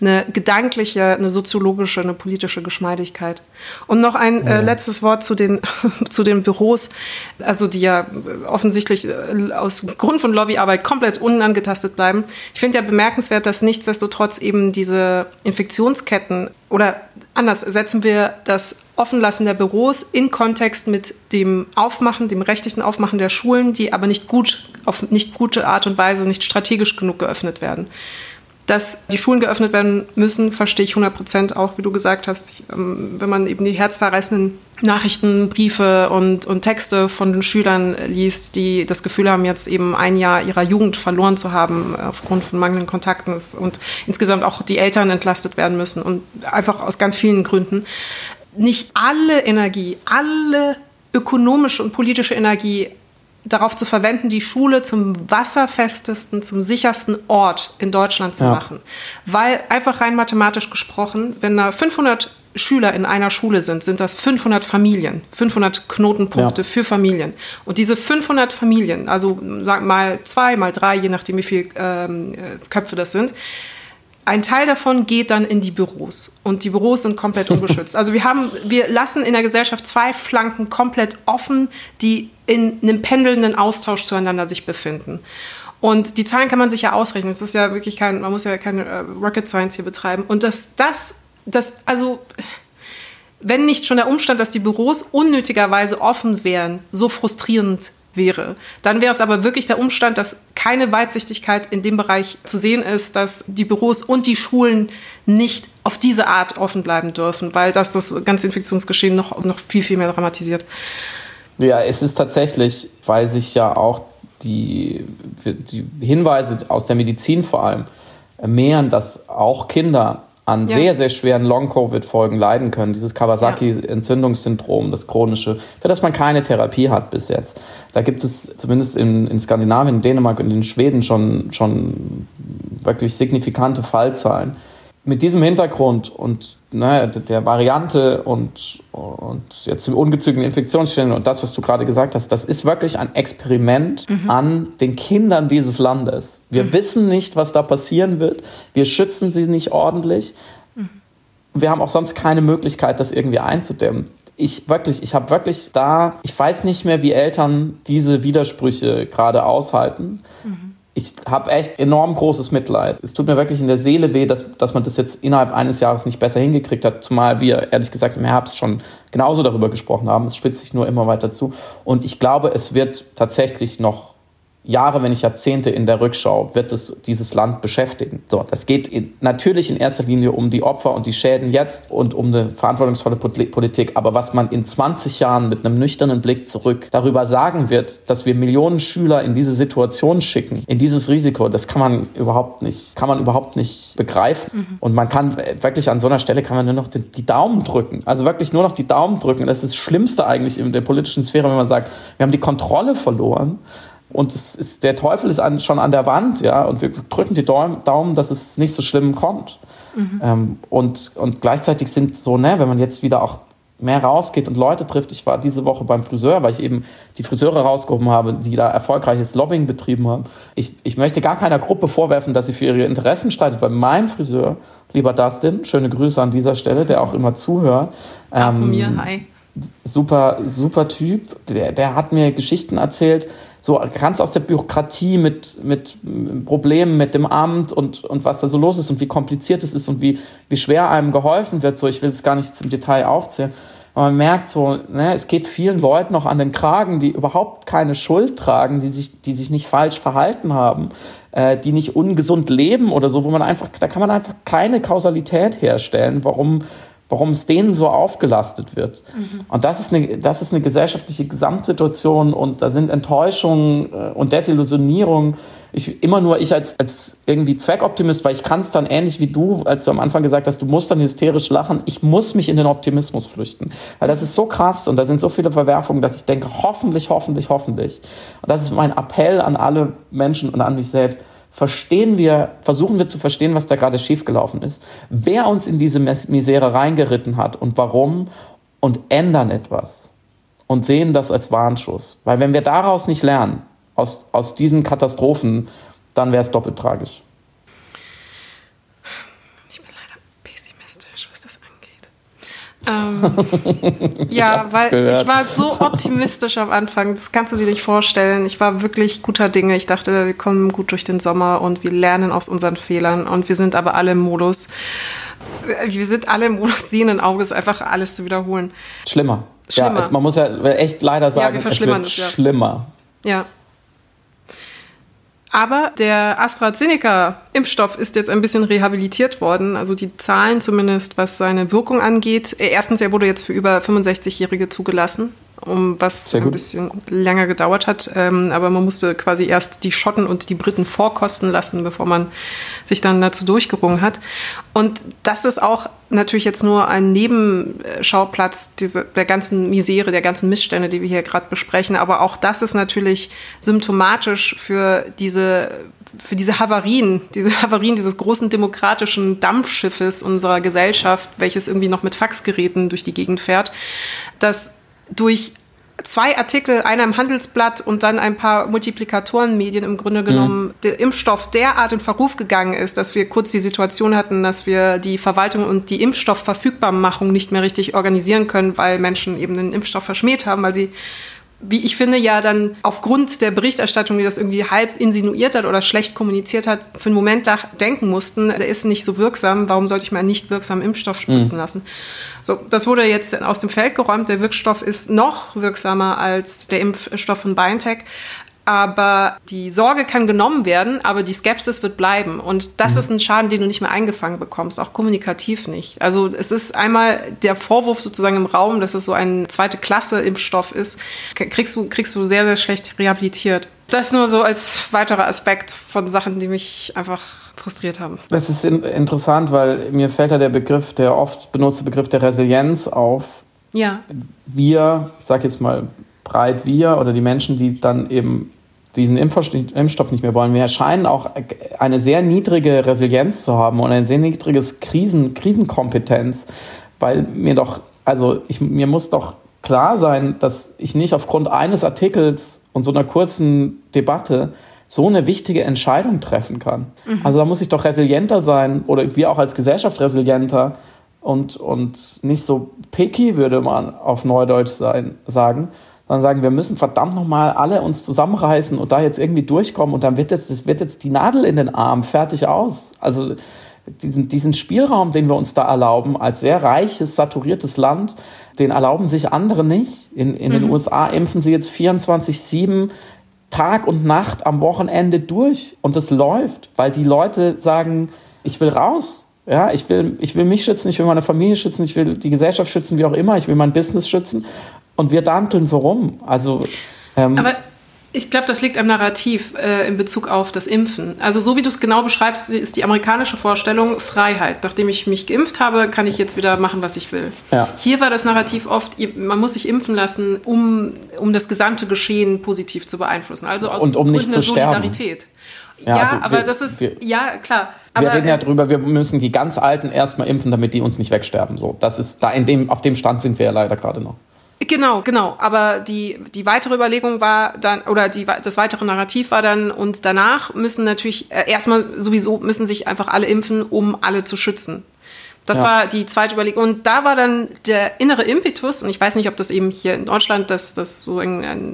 Eine gedankliche, eine soziologische, eine politische Geschmeidigkeit. Und noch ein äh, letztes Wort zu den, zu den Büros, also die ja offensichtlich äh, aus Grund von Lobbyarbeit komplett unangetastet bleiben. Ich finde ja bemerkenswert, dass nichtsdestotrotz eben diese Infektionsketten oder anders setzen wir das Offenlassen der Büros in Kontext mit dem Aufmachen, dem rechtlichen Aufmachen der Schulen, die aber nicht gut, auf nicht gute Art und Weise, nicht strategisch genug geöffnet werden. Dass die Schulen geöffnet werden müssen, verstehe ich 100 Prozent auch, wie du gesagt hast. Ähm, wenn man eben die herzzerreißenden Nachrichten, Briefe und, und Texte von den Schülern liest, die das Gefühl haben, jetzt eben ein Jahr ihrer Jugend verloren zu haben aufgrund von mangelnden Kontakten und insgesamt auch die Eltern entlastet werden müssen und einfach aus ganz vielen Gründen. Nicht alle Energie, alle ökonomische und politische Energie darauf zu verwenden, die Schule zum wasserfestesten, zum sichersten Ort in Deutschland zu ja. machen. Weil einfach rein mathematisch gesprochen, wenn da 500 Schüler in einer Schule sind, sind das 500 Familien, 500 Knotenpunkte ja. für Familien. Und diese 500 Familien, also sag mal zwei, mal drei, je nachdem wie viele ähm, Köpfe das sind, ein Teil davon geht dann in die Büros und die Büros sind komplett unbeschützt. Also wir haben, wir lassen in der Gesellschaft zwei Flanken komplett offen, die in einem pendelnden Austausch zueinander sich befinden. Und die Zahlen kann man sich ja ausrechnen. Es ist ja wirklich kein, man muss ja keine äh, Rocket Science hier betreiben. Und dass das, das, also, wenn nicht schon der Umstand, dass die Büros unnötigerweise offen wären, so frustrierend wäre. Dann wäre es aber wirklich der Umstand, dass keine Weitsichtigkeit in dem Bereich zu sehen ist, dass die Büros und die Schulen nicht auf diese Art offen bleiben dürfen, weil das das ganze Infektionsgeschehen noch, noch viel, viel mehr dramatisiert. Ja, es ist tatsächlich, weil sich ja auch die, die Hinweise aus der Medizin vor allem mehren, dass auch Kinder an ja. sehr, sehr schweren Long-Covid-Folgen leiden können. Dieses Kawasaki-Entzündungssyndrom, das chronische, für das man keine Therapie hat bis jetzt. Da gibt es zumindest in, in Skandinavien, Dänemark und in Schweden schon, schon wirklich signifikante Fallzahlen. Mit diesem Hintergrund und ne, der Variante und, und jetzt dem ungezügelten Infektionsstellen und das, was du gerade gesagt hast, das ist wirklich ein Experiment mhm. an den Kindern dieses Landes. Wir mhm. wissen nicht, was da passieren wird. Wir schützen sie nicht ordentlich. Mhm. Wir haben auch sonst keine Möglichkeit, das irgendwie einzudämmen. Ich wirklich, ich habe wirklich da, ich weiß nicht mehr, wie Eltern diese Widersprüche gerade aushalten. Mhm ich habe echt enorm großes Mitleid. Es tut mir wirklich in der Seele weh, dass, dass man das jetzt innerhalb eines Jahres nicht besser hingekriegt hat, zumal wir ehrlich gesagt im Herbst schon genauso darüber gesprochen haben. Es spitzt sich nur immer weiter zu. Und ich glaube, es wird tatsächlich noch Jahre, wenn nicht Jahrzehnte in der Rückschau, wird es dieses Land beschäftigen. So, das geht in, natürlich in erster Linie um die Opfer und die Schäden jetzt und um eine verantwortungsvolle Politik. Aber was man in 20 Jahren mit einem nüchternen Blick zurück darüber sagen wird, dass wir Millionen Schüler in diese Situation schicken, in dieses Risiko, das kann man überhaupt nicht, kann man überhaupt nicht begreifen. Mhm. Und man kann wirklich an so einer Stelle kann man nur noch die, die Daumen drücken. Also wirklich nur noch die Daumen drücken. Das ist das Schlimmste eigentlich in der politischen Sphäre, wenn man sagt, wir haben die Kontrolle verloren und ist, der Teufel ist an, schon an der Wand, ja, und wir drücken die Daumen, dass es nicht so schlimm kommt. Mhm. Ähm, und, und gleichzeitig sind so, ne, wenn man jetzt wieder auch mehr rausgeht und Leute trifft. Ich war diese Woche beim Friseur, weil ich eben die Friseure rausgehoben habe, die da erfolgreiches Lobbying betrieben haben. Ich, ich möchte gar keiner Gruppe vorwerfen, dass sie für ihre Interessen streitet, weil mein Friseur, lieber Dustin, schöne Grüße an dieser Stelle, der auch immer zuhört. Ähm, mir, hi. Super, super Typ. Der, der hat mir Geschichten erzählt, so ganz aus der Bürokratie mit, mit Problemen mit dem Amt und, und was da so los ist und wie kompliziert es ist und wie, wie schwer einem geholfen wird. So, ich will es gar nicht im Detail aufzählen. Aber man merkt so, ne, es geht vielen Leuten noch an den Kragen, die überhaupt keine Schuld tragen, die sich, die sich nicht falsch verhalten haben, äh, die nicht ungesund leben oder so, wo man einfach, da kann man einfach keine Kausalität herstellen, warum warum es denen so aufgelastet wird. Mhm. Und das ist, eine, das ist eine gesellschaftliche Gesamtsituation und da sind Enttäuschungen äh, und Desillusionierung. Ich, immer nur ich als, als irgendwie Zweckoptimist, weil ich kann es dann ähnlich wie du, als du am Anfang gesagt hast, du musst dann hysterisch lachen. Ich muss mich in den Optimismus flüchten. Weil das ist so krass und da sind so viele Verwerfungen, dass ich denke, hoffentlich, hoffentlich, hoffentlich. Und das ist mein Appell an alle Menschen und an mich selbst verstehen wir, versuchen wir zu verstehen, was da gerade schiefgelaufen ist, wer uns in diese Misere reingeritten hat und warum und ändern etwas und sehen das als Warnschuss. Weil wenn wir daraus nicht lernen, aus, aus diesen Katastrophen, dann wäre es doppelt tragisch. Ähm, ja, weil gehört. ich war so optimistisch am Anfang. Das kannst du dir nicht vorstellen. Ich war wirklich guter Dinge. Ich dachte, wir kommen gut durch den Sommer und wir lernen aus unseren Fehlern. Und wir sind aber alle im Modus. Wir sind alle im Modus sehenden Auges, einfach alles zu wiederholen. Schlimmer. Schlimmer. Ja, man muss ja echt leider sagen, ja, wir verschlimmern es wird es, ja. schlimmer. Ja. Aber der AstraZeneca-Impfstoff ist jetzt ein bisschen rehabilitiert worden. Also die Zahlen zumindest, was seine Wirkung angeht. Erstens, er wurde jetzt für über 65-Jährige zugelassen um was ein bisschen länger gedauert hat. Ähm, aber man musste quasi erst die Schotten und die Briten vorkosten lassen, bevor man sich dann dazu durchgerungen hat. Und das ist auch natürlich jetzt nur ein Nebenschauplatz diese, der ganzen Misere, der ganzen Missstände, die wir hier gerade besprechen. Aber auch das ist natürlich symptomatisch für diese für diese Havarien, diese Havarien dieses großen demokratischen Dampfschiffes unserer Gesellschaft, welches irgendwie noch mit Faxgeräten durch die Gegend fährt, dass durch zwei Artikel, einer im Handelsblatt und dann ein paar Multiplikatorenmedien im Grunde genommen mhm. der Impfstoff derart in Verruf gegangen ist, dass wir kurz die Situation hatten, dass wir die Verwaltung und die Impfstoffverfügbarmachung nicht mehr richtig organisieren können, weil Menschen eben den Impfstoff verschmäht haben, weil sie wie ich finde, ja dann aufgrund der Berichterstattung, die das irgendwie halb insinuiert hat oder schlecht kommuniziert hat, für einen Moment denken mussten, der ist nicht so wirksam, warum sollte ich mal nicht wirksamen Impfstoff spritzen mhm. lassen? So, das wurde jetzt aus dem Feld geräumt. Der Wirkstoff ist noch wirksamer als der Impfstoff von BioNTech. Aber die Sorge kann genommen werden, aber die Skepsis wird bleiben. Und das mhm. ist ein Schaden, den du nicht mehr eingefangen bekommst, auch kommunikativ nicht. Also es ist einmal der Vorwurf sozusagen im Raum, dass es so ein zweite Klasse Impfstoff ist, kriegst du, kriegst du sehr, sehr schlecht rehabilitiert. Das nur so als weiterer Aspekt von Sachen, die mich einfach frustriert haben. Das ist in interessant, weil mir fällt da der Begriff, der oft benutzte Begriff der Resilienz auf. Ja. Wir, ich sage jetzt mal breit wir oder die Menschen, die dann eben diesen Impfstoff nicht mehr wollen. Wir scheinen auch eine sehr niedrige Resilienz zu haben und ein sehr niedriges Krisen, Krisenkompetenz, weil mir doch, also ich, mir muss doch klar sein, dass ich nicht aufgrund eines Artikels und so einer kurzen Debatte so eine wichtige Entscheidung treffen kann. Mhm. Also da muss ich doch resilienter sein oder wir auch als Gesellschaft resilienter und, und nicht so picky, würde man auf Neudeutsch sein, sagen, sondern sagen, wir müssen verdammt nochmal alle uns zusammenreißen und da jetzt irgendwie durchkommen und dann wird jetzt, das wird jetzt die Nadel in den Arm, fertig aus. Also diesen, diesen Spielraum, den wir uns da erlauben, als sehr reiches, saturiertes Land, den erlauben sich andere nicht. In, in mhm. den USA impfen sie jetzt 24-7 Tag und Nacht am Wochenende durch und es läuft, weil die Leute sagen, ich will raus. Ja, ich will, ich will mich schützen, ich will meine Familie schützen, ich will die Gesellschaft schützen, wie auch immer, ich will mein Business schützen und wir danteln so rum. Also, ähm, Aber ich glaube, das liegt am Narrativ äh, in Bezug auf das Impfen. Also so wie du es genau beschreibst, ist die amerikanische Vorstellung Freiheit. Nachdem ich mich geimpft habe, kann ich jetzt wieder machen, was ich will. Ja. Hier war das Narrativ oft, man muss sich impfen lassen, um, um das gesamte Geschehen positiv zu beeinflussen. Also aus Und um Gründen der Solidarität. Ja, ja also aber wir, das ist, wir, ja, klar. Wir aber, reden ja drüber, wir müssen die ganz Alten erstmal impfen, damit die uns nicht wegsterben. So, das ist, da in dem, auf dem Stand sind wir ja leider gerade noch. Genau, genau. Aber die, die weitere Überlegung war dann, oder die, das weitere Narrativ war dann, und danach müssen natürlich, äh, erstmal sowieso müssen sich einfach alle impfen, um alle zu schützen. Das ja. war die zweite Überlegung. Und da war dann der innere Impetus, und ich weiß nicht, ob das eben hier in Deutschland das, das so eine, eine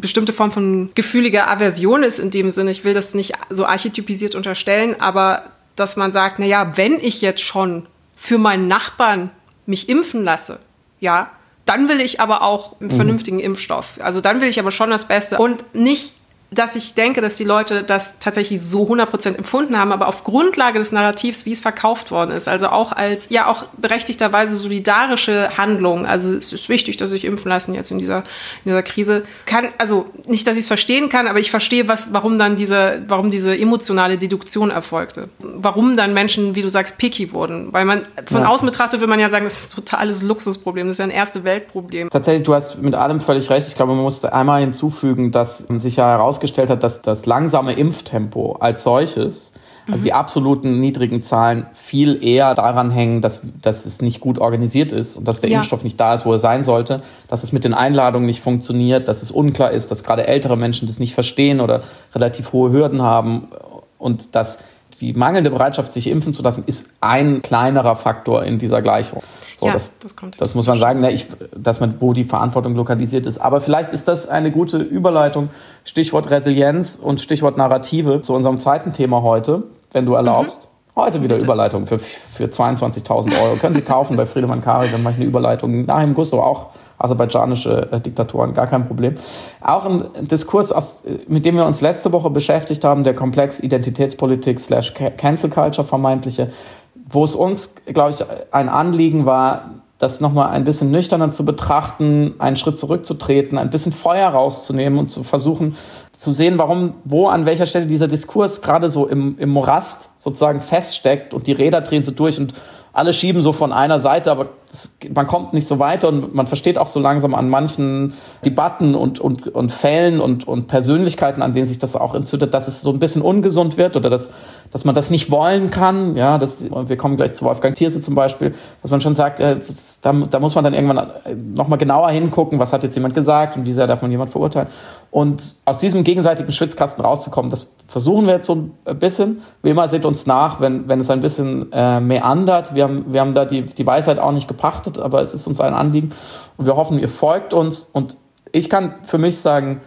bestimmte Form von gefühliger Aversion ist in dem Sinne. Ich will das nicht so archetypisiert unterstellen, aber dass man sagt, na ja, wenn ich jetzt schon für meinen Nachbarn mich impfen lasse, ja, dann will ich aber auch einen mhm. vernünftigen mhm. Impfstoff. Also dann will ich aber schon das Beste und nicht dass ich denke, dass die Leute das tatsächlich so 100% empfunden haben, aber auf Grundlage des Narrativs, wie es verkauft worden ist, also auch als, ja, auch berechtigterweise solidarische Handlung, also es ist wichtig, dass sich impfen lassen jetzt in dieser, in dieser Krise, kann, also nicht, dass ich es verstehen kann, aber ich verstehe, was, warum dann diese, warum diese emotionale Deduktion erfolgte. Warum dann Menschen, wie du sagst, picky wurden. Weil man, von ja. außen betrachtet will man ja sagen, das ist ein totales Luxusproblem, das ist ja ein erste Weltproblem. Tatsächlich, du hast mit allem völlig recht. Ich glaube, man muss einmal hinzufügen, dass sich ja herausgestellt festgestellt hat, dass das langsame Impftempo als solches, also mhm. die absoluten niedrigen Zahlen, viel eher daran hängen, dass, dass es nicht gut organisiert ist und dass der ja. Impfstoff nicht da ist, wo er sein sollte, dass es mit den Einladungen nicht funktioniert, dass es unklar ist, dass gerade ältere Menschen das nicht verstehen oder relativ hohe Hürden haben und dass die mangelnde Bereitschaft, sich impfen zu lassen, ist ein kleinerer Faktor in dieser Gleichung. So, ja, das, das, kommt das muss man sagen, ne, ich, dass man, wo die Verantwortung lokalisiert ist. Aber vielleicht ist das eine gute Überleitung, Stichwort Resilienz und Stichwort Narrative zu unserem zweiten Thema heute, wenn du erlaubst. Mhm. Heute wieder Bitte. Überleitung für, für 22.000 Euro. Können Sie kaufen bei Friedemann Kari, dann mache ich eine Überleitung. Nachher im Gusto auch aserbaidschanische äh, Diktatoren, gar kein Problem. Auch ein Diskurs, aus, mit dem wir uns letzte Woche beschäftigt haben, der Komplex Identitätspolitik slash Cancel Culture vermeintliche, wo es uns, glaube ich, ein Anliegen war, das nochmal ein bisschen nüchterner zu betrachten, einen Schritt zurückzutreten, ein bisschen Feuer rauszunehmen und zu versuchen zu sehen, warum, wo, an welcher Stelle dieser Diskurs gerade so im, im Morast sozusagen feststeckt und die Räder drehen so durch und alle schieben so von einer Seite, aber das, man kommt nicht so weiter und man versteht auch so langsam an manchen Debatten und, und, und Fällen und, und Persönlichkeiten, an denen sich das auch entzündet, dass es so ein bisschen ungesund wird oder dass, dass man das nicht wollen kann. Ja, das, wir kommen gleich zu Wolfgang Thierse zum Beispiel, dass man schon sagt, äh, da, da muss man dann irgendwann nochmal genauer hingucken, was hat jetzt jemand gesagt und wie sehr darf man jemand verurteilen. Und aus diesem gegenseitigen Schwitzkasten rauszukommen, das versuchen wir jetzt so ein bisschen. Wie immer seht uns nach, wenn, wenn es ein bisschen äh, meandert. Wir haben, wir haben da die, die Weisheit auch nicht gepachtet, aber es ist uns ein Anliegen. Und wir hoffen, ihr folgt uns. Und ich kann für mich sagen,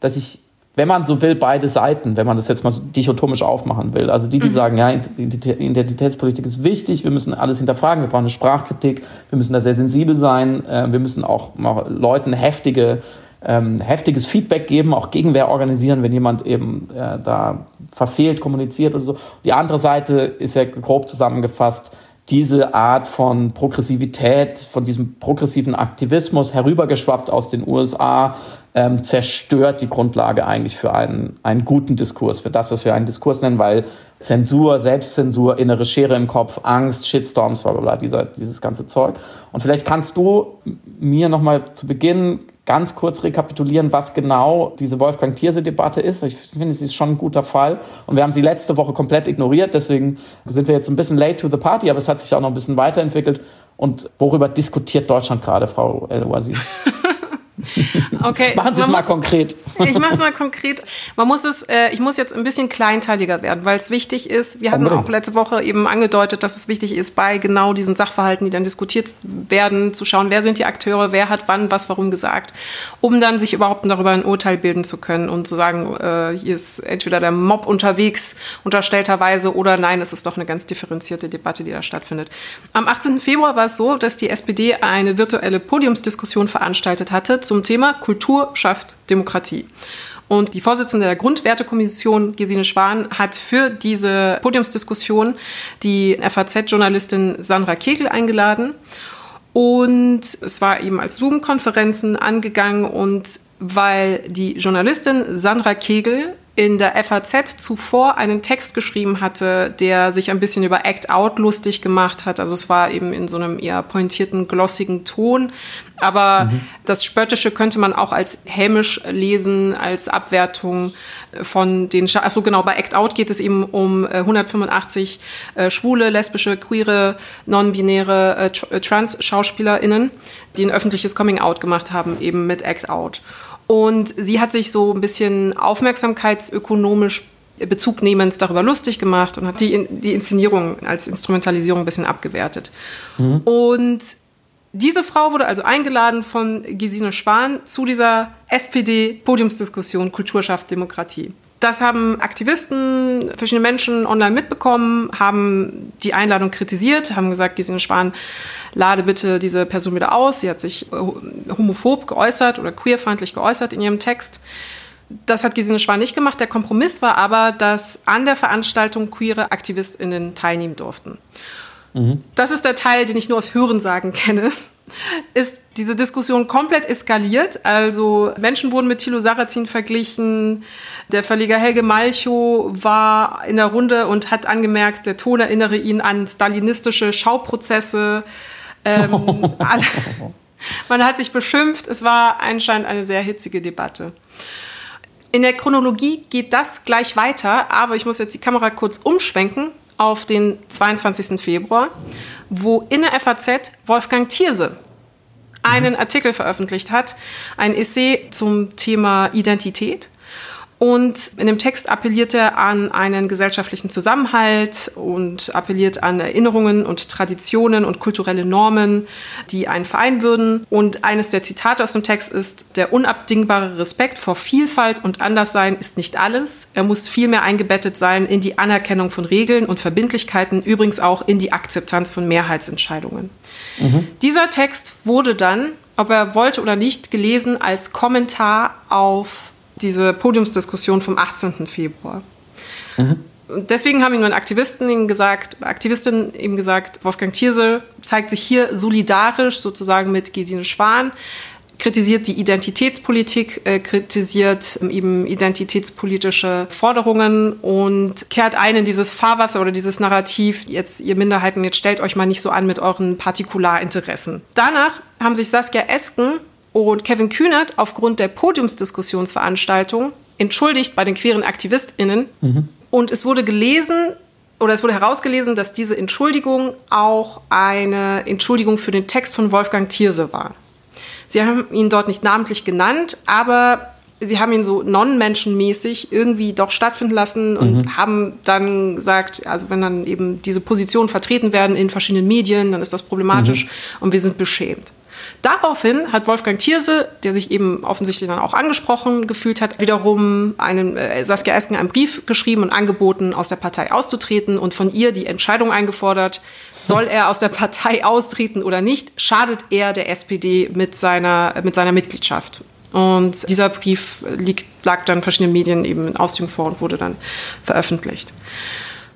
dass ich, wenn man so will, beide Seiten, wenn man das jetzt mal so dichotomisch aufmachen will, also die, die mhm. sagen, ja, Identitätspolitik ist wichtig, wir müssen alles hinterfragen, wir brauchen eine Sprachkritik, wir müssen da sehr sensibel sein, äh, wir müssen auch mal Leuten heftige ähm, heftiges Feedback geben, auch Gegenwehr organisieren, wenn jemand eben äh, da verfehlt kommuniziert oder so. Die andere Seite ist ja grob zusammengefasst, diese Art von Progressivität, von diesem progressiven Aktivismus herübergeschwappt aus den USA, ähm, zerstört die Grundlage eigentlich für einen, einen guten Diskurs, für das, was wir einen Diskurs nennen, weil Zensur, Selbstzensur, innere Schere im Kopf, Angst, Shitstorms, bla bla bla, dieser, dieses ganze Zeug. Und vielleicht kannst du mir nochmal zu Beginn ganz kurz rekapitulieren, was genau diese Wolfgang-Thierse-Debatte ist. Ich finde, sie ist schon ein guter Fall. Und wir haben sie letzte Woche komplett ignoriert. Deswegen sind wir jetzt ein bisschen late to the party, aber es hat sich auch noch ein bisschen weiterentwickelt. Und worüber diskutiert Deutschland gerade, Frau El-Wazir? Okay. Machen Sie es mal muss, konkret. Ich mache es mal konkret. Man muss es, äh, ich muss jetzt ein bisschen kleinteiliger werden, weil es wichtig ist. Wir hatten Unbedingt. auch letzte Woche eben angedeutet, dass es wichtig ist, bei genau diesen Sachverhalten, die dann diskutiert werden, zu schauen, wer sind die Akteure, wer hat wann, was, warum gesagt, um dann sich überhaupt darüber ein Urteil bilden zu können und zu sagen, äh, hier ist entweder der Mob unterwegs, unterstellterweise, oder nein, es ist doch eine ganz differenzierte Debatte, die da stattfindet. Am 18. Februar war es so, dass die SPD eine virtuelle Podiumsdiskussion veranstaltet hatte zum Thema Kultur schafft Demokratie. Und die Vorsitzende der Grundwertekommission, Gesine Schwan, hat für diese Podiumsdiskussion die FAZ-Journalistin Sandra Kegel eingeladen. Und es war eben als Zoom-Konferenzen angegangen und weil die Journalistin Sandra Kegel in der FAZ zuvor einen Text geschrieben hatte, der sich ein bisschen über Act Out lustig gemacht hat. Also es war eben in so einem eher pointierten, glossigen Ton. Aber mhm. das Spöttische könnte man auch als hämisch lesen, als Abwertung von den, Sch achso genau, bei Act Out geht es eben um 185 äh, äh, schwule, lesbische, queere, non-binäre äh, äh, Trans-SchauspielerInnen, die ein öffentliches Coming-out gemacht haben, eben mit Act Out. Und sie hat sich so ein bisschen aufmerksamkeitsökonomisch bezugnehmend darüber lustig gemacht und hat die, die Inszenierung als Instrumentalisierung ein bisschen abgewertet. Mhm. Und diese Frau wurde also eingeladen von Gesine Schwan zu dieser SPD-Podiumsdiskussion Kultur schafft Demokratie. Das haben Aktivisten, verschiedene Menschen online mitbekommen, haben die Einladung kritisiert, haben gesagt, Gesine Schwan, lade bitte diese Person wieder aus. Sie hat sich äh, homophob geäußert oder queerfeindlich geäußert in ihrem Text. Das hat Gesine Schwan nicht gemacht. Der Kompromiss war aber, dass an der Veranstaltung queere AktivistInnen teilnehmen durften. Mhm. Das ist der Teil, den ich nur aus Hörensagen kenne ist diese Diskussion komplett eskaliert. Also Menschen wurden mit Thilo Sarrazin verglichen. Der Verleger Helge Malchow war in der Runde und hat angemerkt, der Ton erinnere ihn an stalinistische Schauprozesse. Ähm, alle, man hat sich beschimpft. Es war anscheinend eine sehr hitzige Debatte. In der Chronologie geht das gleich weiter, aber ich muss jetzt die Kamera kurz umschwenken auf den 22. Februar, wo in der FAZ Wolfgang Thierse einen Artikel veröffentlicht hat, ein Essay zum Thema Identität. Und in dem Text appelliert er an einen gesellschaftlichen Zusammenhalt und appelliert an Erinnerungen und Traditionen und kulturelle Normen, die einen Verein würden. Und eines der Zitate aus dem Text ist, der unabdingbare Respekt vor Vielfalt und Anderssein ist nicht alles. Er muss vielmehr eingebettet sein in die Anerkennung von Regeln und Verbindlichkeiten, übrigens auch in die Akzeptanz von Mehrheitsentscheidungen. Mhm. Dieser Text wurde dann ob er wollte oder nicht, gelesen als Kommentar auf diese Podiumsdiskussion vom 18. Februar. Mhm. Deswegen haben ihm dann Aktivisten ihm gesagt, Aktivistinnen eben gesagt, Wolfgang Thierse zeigt sich hier solidarisch sozusagen mit Gesine Schwan, kritisiert die Identitätspolitik, äh, kritisiert ähm, eben identitätspolitische Forderungen und kehrt ein in dieses Fahrwasser oder dieses Narrativ, jetzt ihr Minderheiten, jetzt stellt euch mal nicht so an mit euren Partikularinteressen. Danach haben sich Saskia Esken und Kevin Kühnert aufgrund der Podiumsdiskussionsveranstaltung entschuldigt bei den queeren AktivistInnen. Mhm. Und es wurde gelesen, oder es wurde herausgelesen, dass diese Entschuldigung auch eine Entschuldigung für den Text von Wolfgang Thierse war. Sie haben ihn dort nicht namentlich genannt, aber sie haben ihn so non-menschenmäßig irgendwie doch stattfinden lassen und mhm. haben dann gesagt, also wenn dann eben diese Positionen vertreten werden in verschiedenen Medien, dann ist das problematisch mhm. und wir sind beschämt. Daraufhin hat Wolfgang Thierse, der sich eben offensichtlich dann auch angesprochen gefühlt hat, wiederum einen, äh, Saskia Esken einen Brief geschrieben und angeboten, aus der Partei auszutreten und von ihr die Entscheidung eingefordert, soll er aus der Partei austreten oder nicht, schadet er der SPD mit seiner, mit seiner Mitgliedschaft. Und dieser Brief liegt, lag dann verschiedenen Medien eben in Ausführung vor und wurde dann veröffentlicht.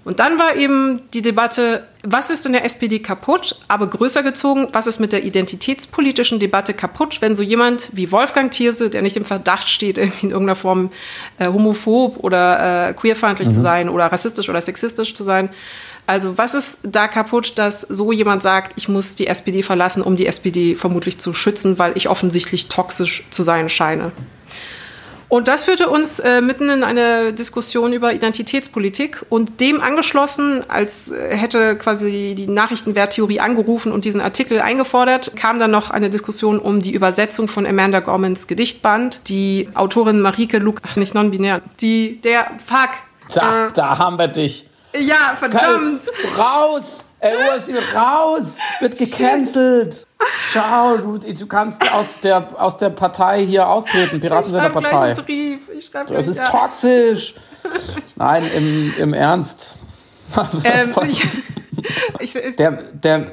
Und dann war eben die Debatte, was ist in der SPD kaputt, aber größer gezogen, was ist mit der identitätspolitischen Debatte kaputt, wenn so jemand wie Wolfgang Thierse, der nicht im Verdacht steht, in irgendeiner Form äh, homophob oder äh, queerfeindlich mhm. zu sein oder rassistisch oder sexistisch zu sein. Also was ist da kaputt, dass so jemand sagt, ich muss die SPD verlassen, um die SPD vermutlich zu schützen, weil ich offensichtlich toxisch zu sein scheine? Und das führte uns äh, mitten in eine Diskussion über Identitätspolitik und dem angeschlossen, als äh, hätte quasi die Nachrichtenwerttheorie angerufen und diesen Artikel eingefordert, kam dann noch eine Diskussion um die Übersetzung von Amanda Gormans Gedichtband. Die Autorin Marike Luke, ach nicht non-binär, die, der, fuck. Da, äh, da haben wir dich. Ja, verdammt. Raus! Ey, Ursi, raus! Wird gecancelt! Ciao, du, du kannst aus der, aus der Partei hier austreten, Piraten der Partei. Einen Brief. Ich schreibe das ist ja. toxisch. Nein, im, im Ernst. Ähm, ich, ich, der, der,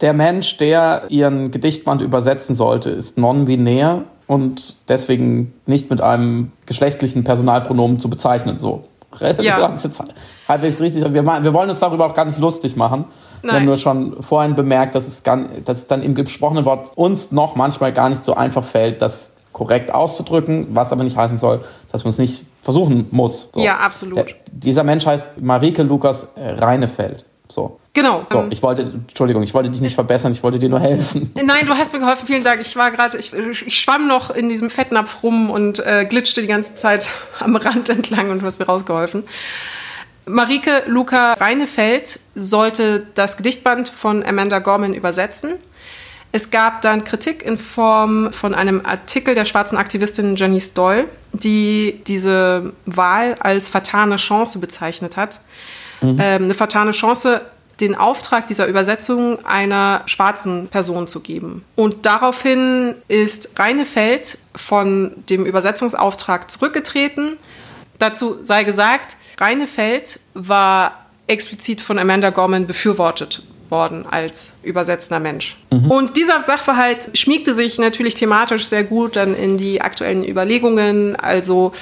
der Mensch, der ihren Gedichtband übersetzen sollte, ist non-binär und deswegen nicht mit einem geschlechtlichen Personalpronomen zu bezeichnen. So. Ja. Das ist jetzt halbwegs richtig. Wir, wir wollen uns darüber auch gar nicht lustig machen. Nein. Wir haben nur schon vorhin bemerkt, dass es, gar, dass es dann im gesprochenen Wort uns noch manchmal gar nicht so einfach fällt, das korrekt auszudrücken, was aber nicht heißen soll, dass man es nicht versuchen muss. So. Ja, absolut. Der, dieser Mensch heißt Marike Lukas Reinefeld. So. Genau. So, ich wollte, Entschuldigung, ich wollte dich nicht verbessern, ich wollte dir nur helfen. Nein, du hast mir geholfen, vielen Dank. Ich war gerade, ich, ich, schwamm noch in diesem Fettnapf rum und äh, glitschte die ganze Zeit am Rand entlang und du hast mir rausgeholfen. Marike Luca Reinefeld sollte das Gedichtband von Amanda Gorman übersetzen. Es gab dann Kritik in Form von einem Artikel der schwarzen Aktivistin Janice Doyle, die diese Wahl als vertane Chance bezeichnet hat. Mhm. Ähm, eine vertane Chance, den Auftrag dieser Übersetzung einer schwarzen Person zu geben. Und daraufhin ist Reinefeld von dem Übersetzungsauftrag zurückgetreten. Dazu sei gesagt, Reinefeld war explizit von Amanda Gorman befürwortet worden als übersetzender Mensch. Mhm. Und dieser Sachverhalt schmiegte sich natürlich thematisch sehr gut dann in die aktuellen Überlegungen. Also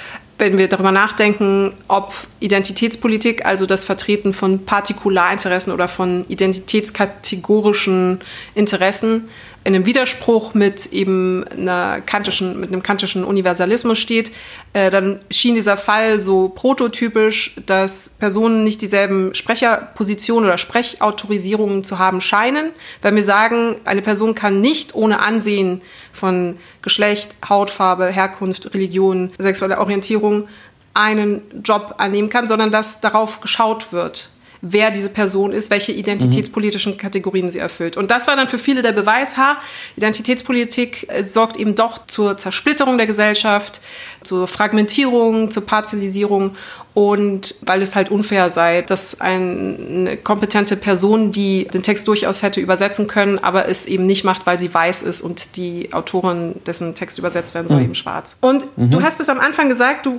wenn wir darüber nachdenken, ob Identitätspolitik, also das Vertreten von Partikularinteressen oder von identitätskategorischen Interessen, in einem Widerspruch mit eben einer kantischen, mit einem kantischen Universalismus steht, äh, dann schien dieser Fall so prototypisch, dass Personen nicht dieselben Sprecherpositionen oder Sprechautorisierungen zu haben scheinen. Wenn wir sagen, eine Person kann nicht ohne Ansehen von Geschlecht, Hautfarbe, Herkunft, Religion, sexueller Orientierung einen Job annehmen kann, sondern dass darauf geschaut wird wer diese Person ist, welche identitätspolitischen Kategorien sie erfüllt. Und das war dann für viele der Beweis, ha, Identitätspolitik äh, sorgt eben doch zur Zersplitterung der Gesellschaft, zur Fragmentierung, zur Parzellisierung und weil es halt unfair sei, dass eine kompetente Person, die den Text durchaus hätte übersetzen können, aber es eben nicht macht, weil sie weiß ist und die Autorin, dessen Text übersetzt werden soll, mhm. eben schwarz. Und mhm. du hast es am Anfang gesagt, du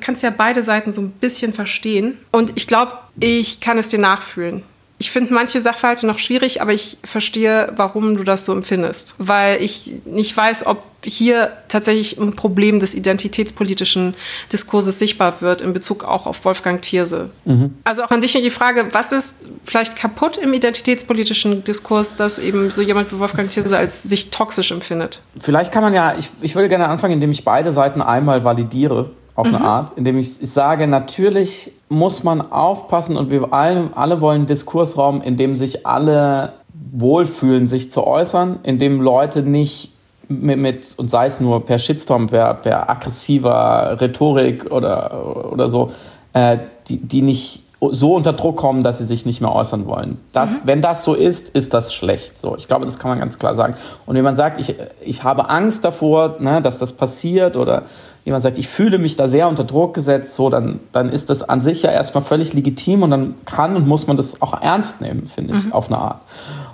kannst ja beide Seiten so ein bisschen verstehen und ich glaube, ich kann es dir nachfühlen. Ich finde manche Sachverhalte noch schwierig, aber ich verstehe, warum du das so empfindest. Weil ich nicht weiß, ob hier tatsächlich ein Problem des identitätspolitischen Diskurses sichtbar wird in Bezug auch auf Wolfgang Thierse. Mhm. Also auch an dich die Frage, was ist vielleicht kaputt im identitätspolitischen Diskurs, dass eben so jemand wie Wolfgang Thierse als sich toxisch empfindet? Vielleicht kann man ja, ich, ich würde gerne anfangen, indem ich beide Seiten einmal validiere auf mhm. eine Art, indem ich, ich sage, natürlich muss man aufpassen und wir alle, alle wollen Diskursraum, in dem sich alle wohlfühlen, sich zu äußern, in dem Leute nicht mit, mit und sei es nur per Shitstorm, per, per aggressiver Rhetorik oder, oder so, äh, die, die nicht so unter Druck kommen, dass sie sich nicht mehr äußern wollen. Das, mhm. Wenn das so ist, ist das schlecht. So, ich glaube, das kann man ganz klar sagen. Und wenn man sagt, ich, ich habe Angst davor, ne, dass das passiert oder jemand sagt, ich fühle mich da sehr unter Druck gesetzt, so, dann, dann ist das an sich ja erstmal völlig legitim und dann kann und muss man das auch ernst nehmen, finde ich, mhm. auf eine Art.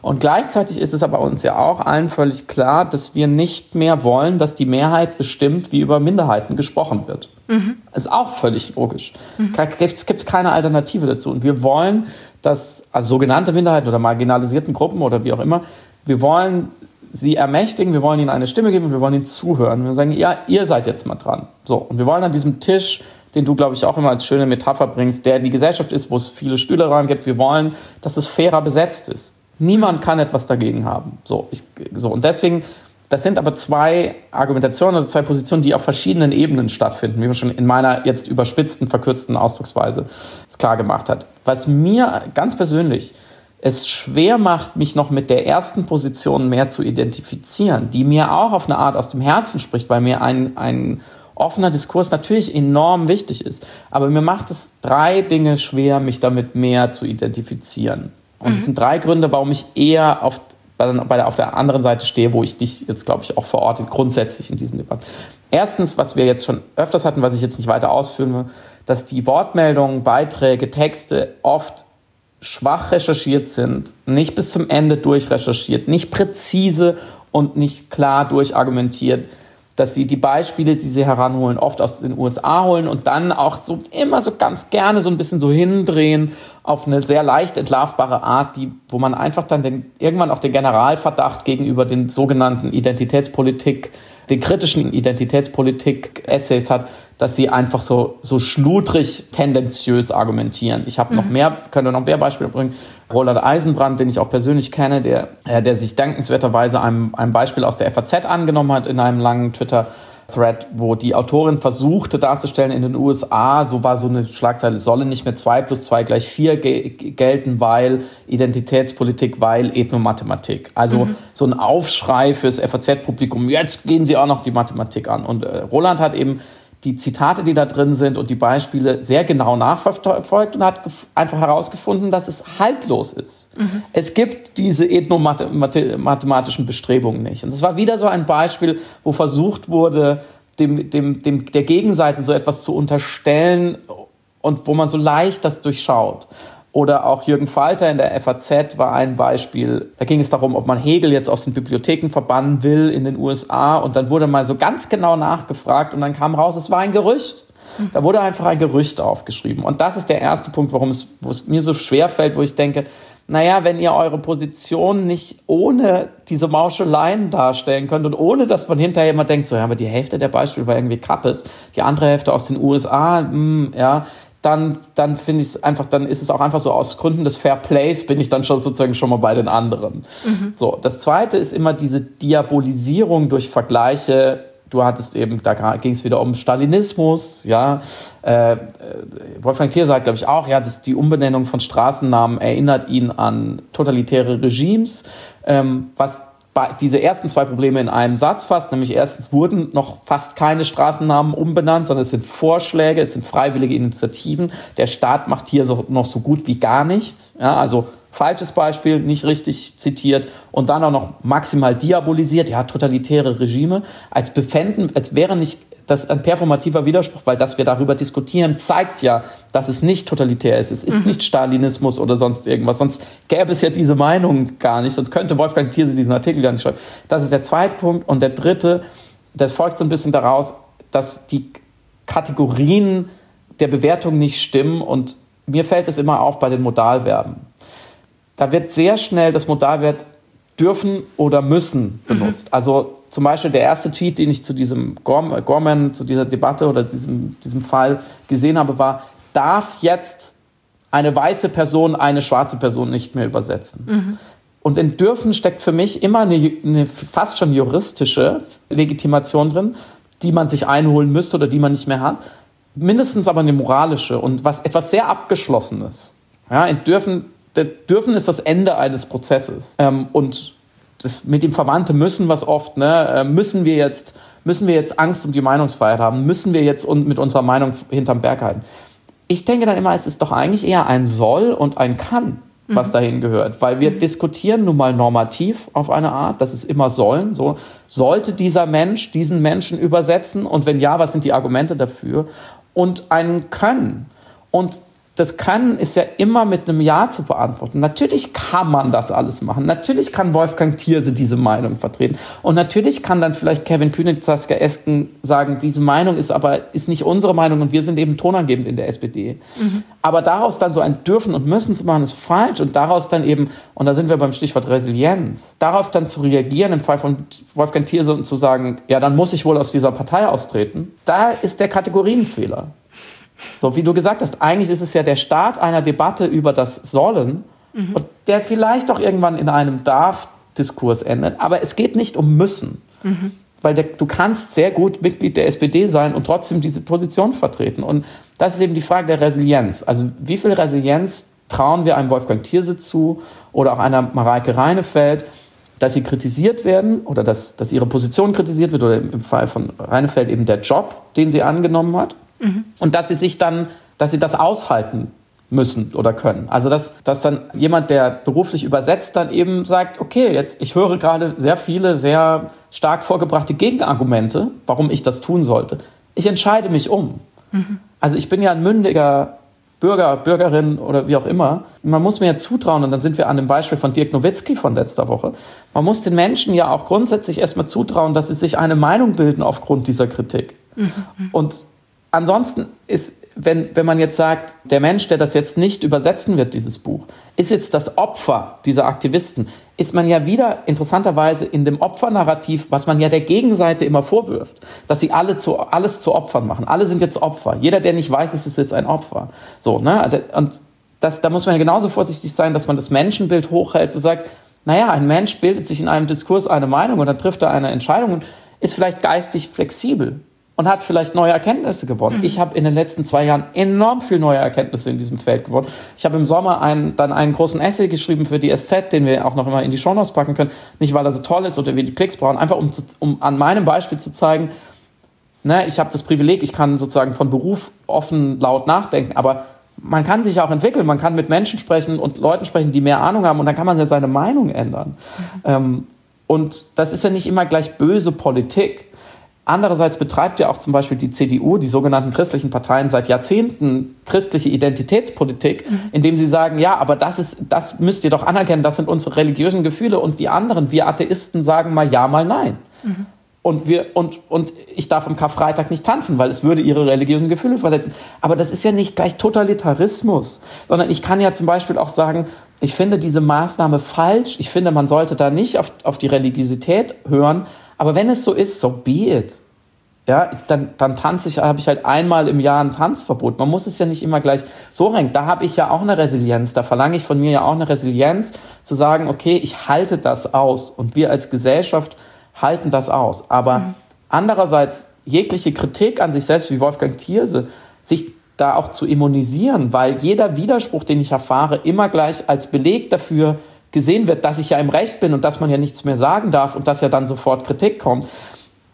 Und gleichzeitig ist es aber uns ja auch allen völlig klar, dass wir nicht mehr wollen, dass die Mehrheit bestimmt, wie über Minderheiten gesprochen wird. Mhm. Ist auch völlig logisch. Mhm. Es gibt keine Alternative dazu. Und wir wollen, dass also sogenannte Minderheiten oder marginalisierten Gruppen oder wie auch immer, wir wollen sie ermächtigen, wir wollen ihnen eine Stimme geben, wir wollen ihnen zuhören. Wir sagen, ja, ihr seid jetzt mal dran. So, und wir wollen an diesem Tisch, den du, glaube ich, auch immer als schöne Metapher bringst, der die Gesellschaft ist, wo es viele Stühle rein gibt, wir wollen, dass es fairer besetzt ist. Niemand kann etwas dagegen haben. So, ich, so. Und deswegen, das sind aber zwei Argumentationen oder zwei Positionen, die auf verschiedenen Ebenen stattfinden, wie man schon in meiner jetzt überspitzten, verkürzten Ausdrucksweise es klar gemacht hat. Was mir ganz persönlich es schwer macht, mich noch mit der ersten Position mehr zu identifizieren, die mir auch auf eine Art aus dem Herzen spricht, weil mir ein, ein offener Diskurs natürlich enorm wichtig ist. Aber mir macht es drei Dinge schwer, mich damit mehr zu identifizieren. Und es mhm. sind drei Gründe, warum ich eher auf, bei, bei der, auf der anderen Seite stehe, wo ich dich jetzt, glaube ich, auch verorte, grundsätzlich in diesen Debatten. Erstens, was wir jetzt schon öfters hatten, was ich jetzt nicht weiter ausführen will, dass die Wortmeldungen, Beiträge, Texte oft schwach recherchiert sind, nicht bis zum Ende durchrecherchiert, nicht präzise und nicht klar durchargumentiert, dass sie die Beispiele, die sie heranholen, oft aus den USA holen und dann auch so immer so ganz gerne so ein bisschen so hindrehen auf eine sehr leicht entlarvbare Art, die, wo man einfach dann den, irgendwann auch den Generalverdacht gegenüber den sogenannten Identitätspolitik, den kritischen Identitätspolitik-Essays hat, dass sie einfach so, so schludrig tendenziös argumentieren. Ich habe mhm. noch mehr, könnte noch mehr Beispiele bringen. Roland Eisenbrand, den ich auch persönlich kenne, der, äh, der sich dankenswerterweise einem, einem Beispiel aus der FAZ angenommen hat in einem langen Twitter- Thread, wo die Autorin versuchte darzustellen in den USA, so war so eine Schlagzeile, solle nicht mehr zwei plus zwei gleich vier ge gelten, weil Identitätspolitik, weil Ethnomathematik. Also mhm. so ein Aufschrei fürs FAZ-Publikum, jetzt gehen sie auch noch die Mathematik an. Und äh, Roland hat eben die Zitate, die da drin sind und die Beispiele sehr genau nachverfolgt und hat einfach herausgefunden, dass es haltlos ist. Mhm. Es gibt diese ethnomathematischen Bestrebungen nicht. Und es war wieder so ein Beispiel, wo versucht wurde, dem, dem, dem, der Gegenseite so etwas zu unterstellen und wo man so leicht das durchschaut. Oder auch Jürgen Falter in der FAZ war ein Beispiel. Da ging es darum, ob man Hegel jetzt aus den Bibliotheken verbannen will in den USA. Und dann wurde mal so ganz genau nachgefragt und dann kam raus, es war ein Gerücht. Da wurde einfach ein Gerücht aufgeschrieben. Und das ist der erste Punkt, warum es, wo es mir so schwer fällt, wo ich denke, naja, wenn ihr eure Position nicht ohne diese Mauscheleien darstellen könnt und ohne, dass man hinterher immer denkt, so, ja, aber die Hälfte der Beispiele war irgendwie Kappes, die andere Hälfte aus den USA, mh, hm, ja, dann, dann finde ich es einfach, dann ist es auch einfach so aus Gründen des Fair Plays bin ich dann schon sozusagen schon mal bei den anderen. Mhm. So, das zweite ist immer diese Diabolisierung durch Vergleiche. Du hattest eben, da ging es wieder um Stalinismus, ja. Äh, äh Wolfgang Thier sagt, glaube ich, auch, ja, dass die Umbenennung von Straßennamen erinnert ihn an totalitäre Regimes, ähm, was diese ersten zwei Probleme in einem Satz fasst, nämlich erstens wurden noch fast keine Straßennamen umbenannt, sondern es sind Vorschläge, es sind freiwillige Initiativen. Der Staat macht hier so, noch so gut wie gar nichts. Ja, also falsches Beispiel, nicht richtig zitiert und dann auch noch maximal diabolisiert, ja, totalitäre Regime, als befänden, als wäre nicht das ein performativer Widerspruch, weil dass wir darüber diskutieren, zeigt ja, dass es nicht totalitär ist. Es ist mhm. nicht Stalinismus oder sonst irgendwas. Sonst gäbe es ja diese Meinung gar nicht. Sonst könnte Wolfgang Thierse diesen Artikel gar nicht schreiben. Das ist der zweite Punkt. Und der dritte, das folgt so ein bisschen daraus, dass die Kategorien der Bewertung nicht stimmen. Und mir fällt es immer auf bei den Modalverben. Da wird sehr schnell das Modalwert dürfen oder müssen benutzt. Mhm. Also zum Beispiel der erste Tweet, den ich zu diesem Gorman, zu dieser Debatte oder diesem, diesem Fall gesehen habe, war, darf jetzt eine weiße Person eine schwarze Person nicht mehr übersetzen. Mhm. Und in dürfen steckt für mich immer eine, eine, fast schon juristische Legitimation drin, die man sich einholen müsste oder die man nicht mehr hat. Mindestens aber eine moralische und was etwas sehr abgeschlossenes. Ja, in dürfen dürfen ist das Ende eines Prozesses. Ähm, und das mit dem Verwandte müssen was oft, ne? Äh, müssen wir jetzt, müssen wir jetzt Angst um die Meinungsfreiheit haben? Müssen wir jetzt mit unserer Meinung hinterm Berg halten? Ich denke dann immer, es ist doch eigentlich eher ein Soll und ein Kann, was mhm. dahin gehört. Weil wir mhm. diskutieren nun mal normativ auf eine Art, das ist immer sollen. So, sollte dieser Mensch diesen Menschen übersetzen? Und wenn ja, was sind die Argumente dafür? Und ein Können. Und das Können ist ja immer mit einem Ja zu beantworten. Natürlich kann man das alles machen. Natürlich kann Wolfgang Thierse diese Meinung vertreten. Und natürlich kann dann vielleicht Kevin Kühne, Saskia Esken sagen, diese Meinung ist aber ist nicht unsere Meinung und wir sind eben tonangebend in der SPD. Mhm. Aber daraus dann so ein Dürfen und Müssen zu machen, ist falsch. Und daraus dann eben, und da sind wir beim Stichwort Resilienz, darauf dann zu reagieren im Fall von Wolfgang Thierse und zu sagen, ja, dann muss ich wohl aus dieser Partei austreten, da ist der Kategorienfehler. So wie du gesagt hast, eigentlich ist es ja der Start einer Debatte über das Sollen mhm. und der vielleicht auch irgendwann in einem Darf-Diskurs endet. Aber es geht nicht um Müssen. Mhm. Weil der, du kannst sehr gut Mitglied der SPD sein und trotzdem diese Position vertreten. Und das ist eben die Frage der Resilienz. Also wie viel Resilienz trauen wir einem Wolfgang Thierse zu oder auch einer Mareike Reinefeld, dass sie kritisiert werden oder dass, dass ihre Position kritisiert wird oder im Fall von Reinefeld eben der Job, den sie angenommen hat. Mhm. Und dass sie sich dann, dass sie das aushalten müssen oder können. Also dass, dass dann jemand, der beruflich übersetzt, dann eben sagt, okay, jetzt ich höre gerade sehr viele sehr stark vorgebrachte Gegenargumente, warum ich das tun sollte. Ich entscheide mich um. Mhm. Also ich bin ja ein mündiger Bürger, Bürgerin oder wie auch immer. Man muss mir ja zutrauen, und dann sind wir an dem Beispiel von Dirk Nowitzki von letzter Woche. Man muss den Menschen ja auch grundsätzlich erstmal zutrauen, dass sie sich eine Meinung bilden aufgrund dieser Kritik. Mhm. Und ansonsten ist, wenn, wenn man jetzt sagt, der Mensch, der das jetzt nicht übersetzen wird, dieses Buch, ist jetzt das Opfer dieser Aktivisten, ist man ja wieder interessanterweise in dem Opfernarrativ, was man ja der Gegenseite immer vorwirft, dass sie alle zu, alles zu Opfern machen. Alle sind jetzt Opfer. Jeder, der nicht weiß, ist, jetzt ein Opfer. So, ne? Und das, da muss man ja genauso vorsichtig sein, dass man das Menschenbild hochhält, so sagt, naja, ein Mensch bildet sich in einem Diskurs eine Meinung und dann trifft er eine Entscheidung und ist vielleicht geistig flexibel und hat vielleicht neue Erkenntnisse gewonnen. Mhm. Ich habe in den letzten zwei Jahren enorm viel neue Erkenntnisse in diesem Feld gewonnen. Ich habe im Sommer einen, dann einen großen Essay geschrieben für die SZ, den wir auch noch immer in die Shownotes packen können. Nicht, weil er so toll ist oder wir die Klicks brauchen, einfach um, zu, um an meinem Beispiel zu zeigen, ne, ich habe das Privileg, ich kann sozusagen von Beruf offen laut nachdenken, aber man kann sich auch entwickeln, man kann mit Menschen sprechen und Leuten sprechen, die mehr Ahnung haben und dann kann man seine Meinung ändern. Mhm. Ähm, und das ist ja nicht immer gleich böse Politik. Andererseits betreibt ja auch zum Beispiel die CDU, die sogenannten christlichen Parteien, seit Jahrzehnten christliche Identitätspolitik, mhm. indem sie sagen, ja, aber das ist, das müsst ihr doch anerkennen, das sind unsere religiösen Gefühle und die anderen, wir Atheisten, sagen mal ja, mal nein. Mhm. Und, wir, und, und ich darf am Karfreitag nicht tanzen, weil es würde ihre religiösen Gefühle verletzen. Aber das ist ja nicht gleich Totalitarismus, sondern ich kann ja zum Beispiel auch sagen, ich finde diese Maßnahme falsch, ich finde, man sollte da nicht auf, auf die Religiosität hören, aber wenn es so ist, so be it. Ja, dann, dann tanze ich, habe ich halt einmal im Jahr ein Tanzverbot. Man muss es ja nicht immer gleich so rein. Da habe ich ja auch eine Resilienz. Da verlange ich von mir ja auch eine Resilienz, zu sagen, okay, ich halte das aus. Und wir als Gesellschaft halten das aus. Aber mhm. andererseits, jegliche Kritik an sich selbst, wie Wolfgang Thierse, sich da auch zu immunisieren, weil jeder Widerspruch, den ich erfahre, immer gleich als Beleg dafür gesehen wird, dass ich ja im Recht bin und dass man ja nichts mehr sagen darf und dass ja dann sofort Kritik kommt,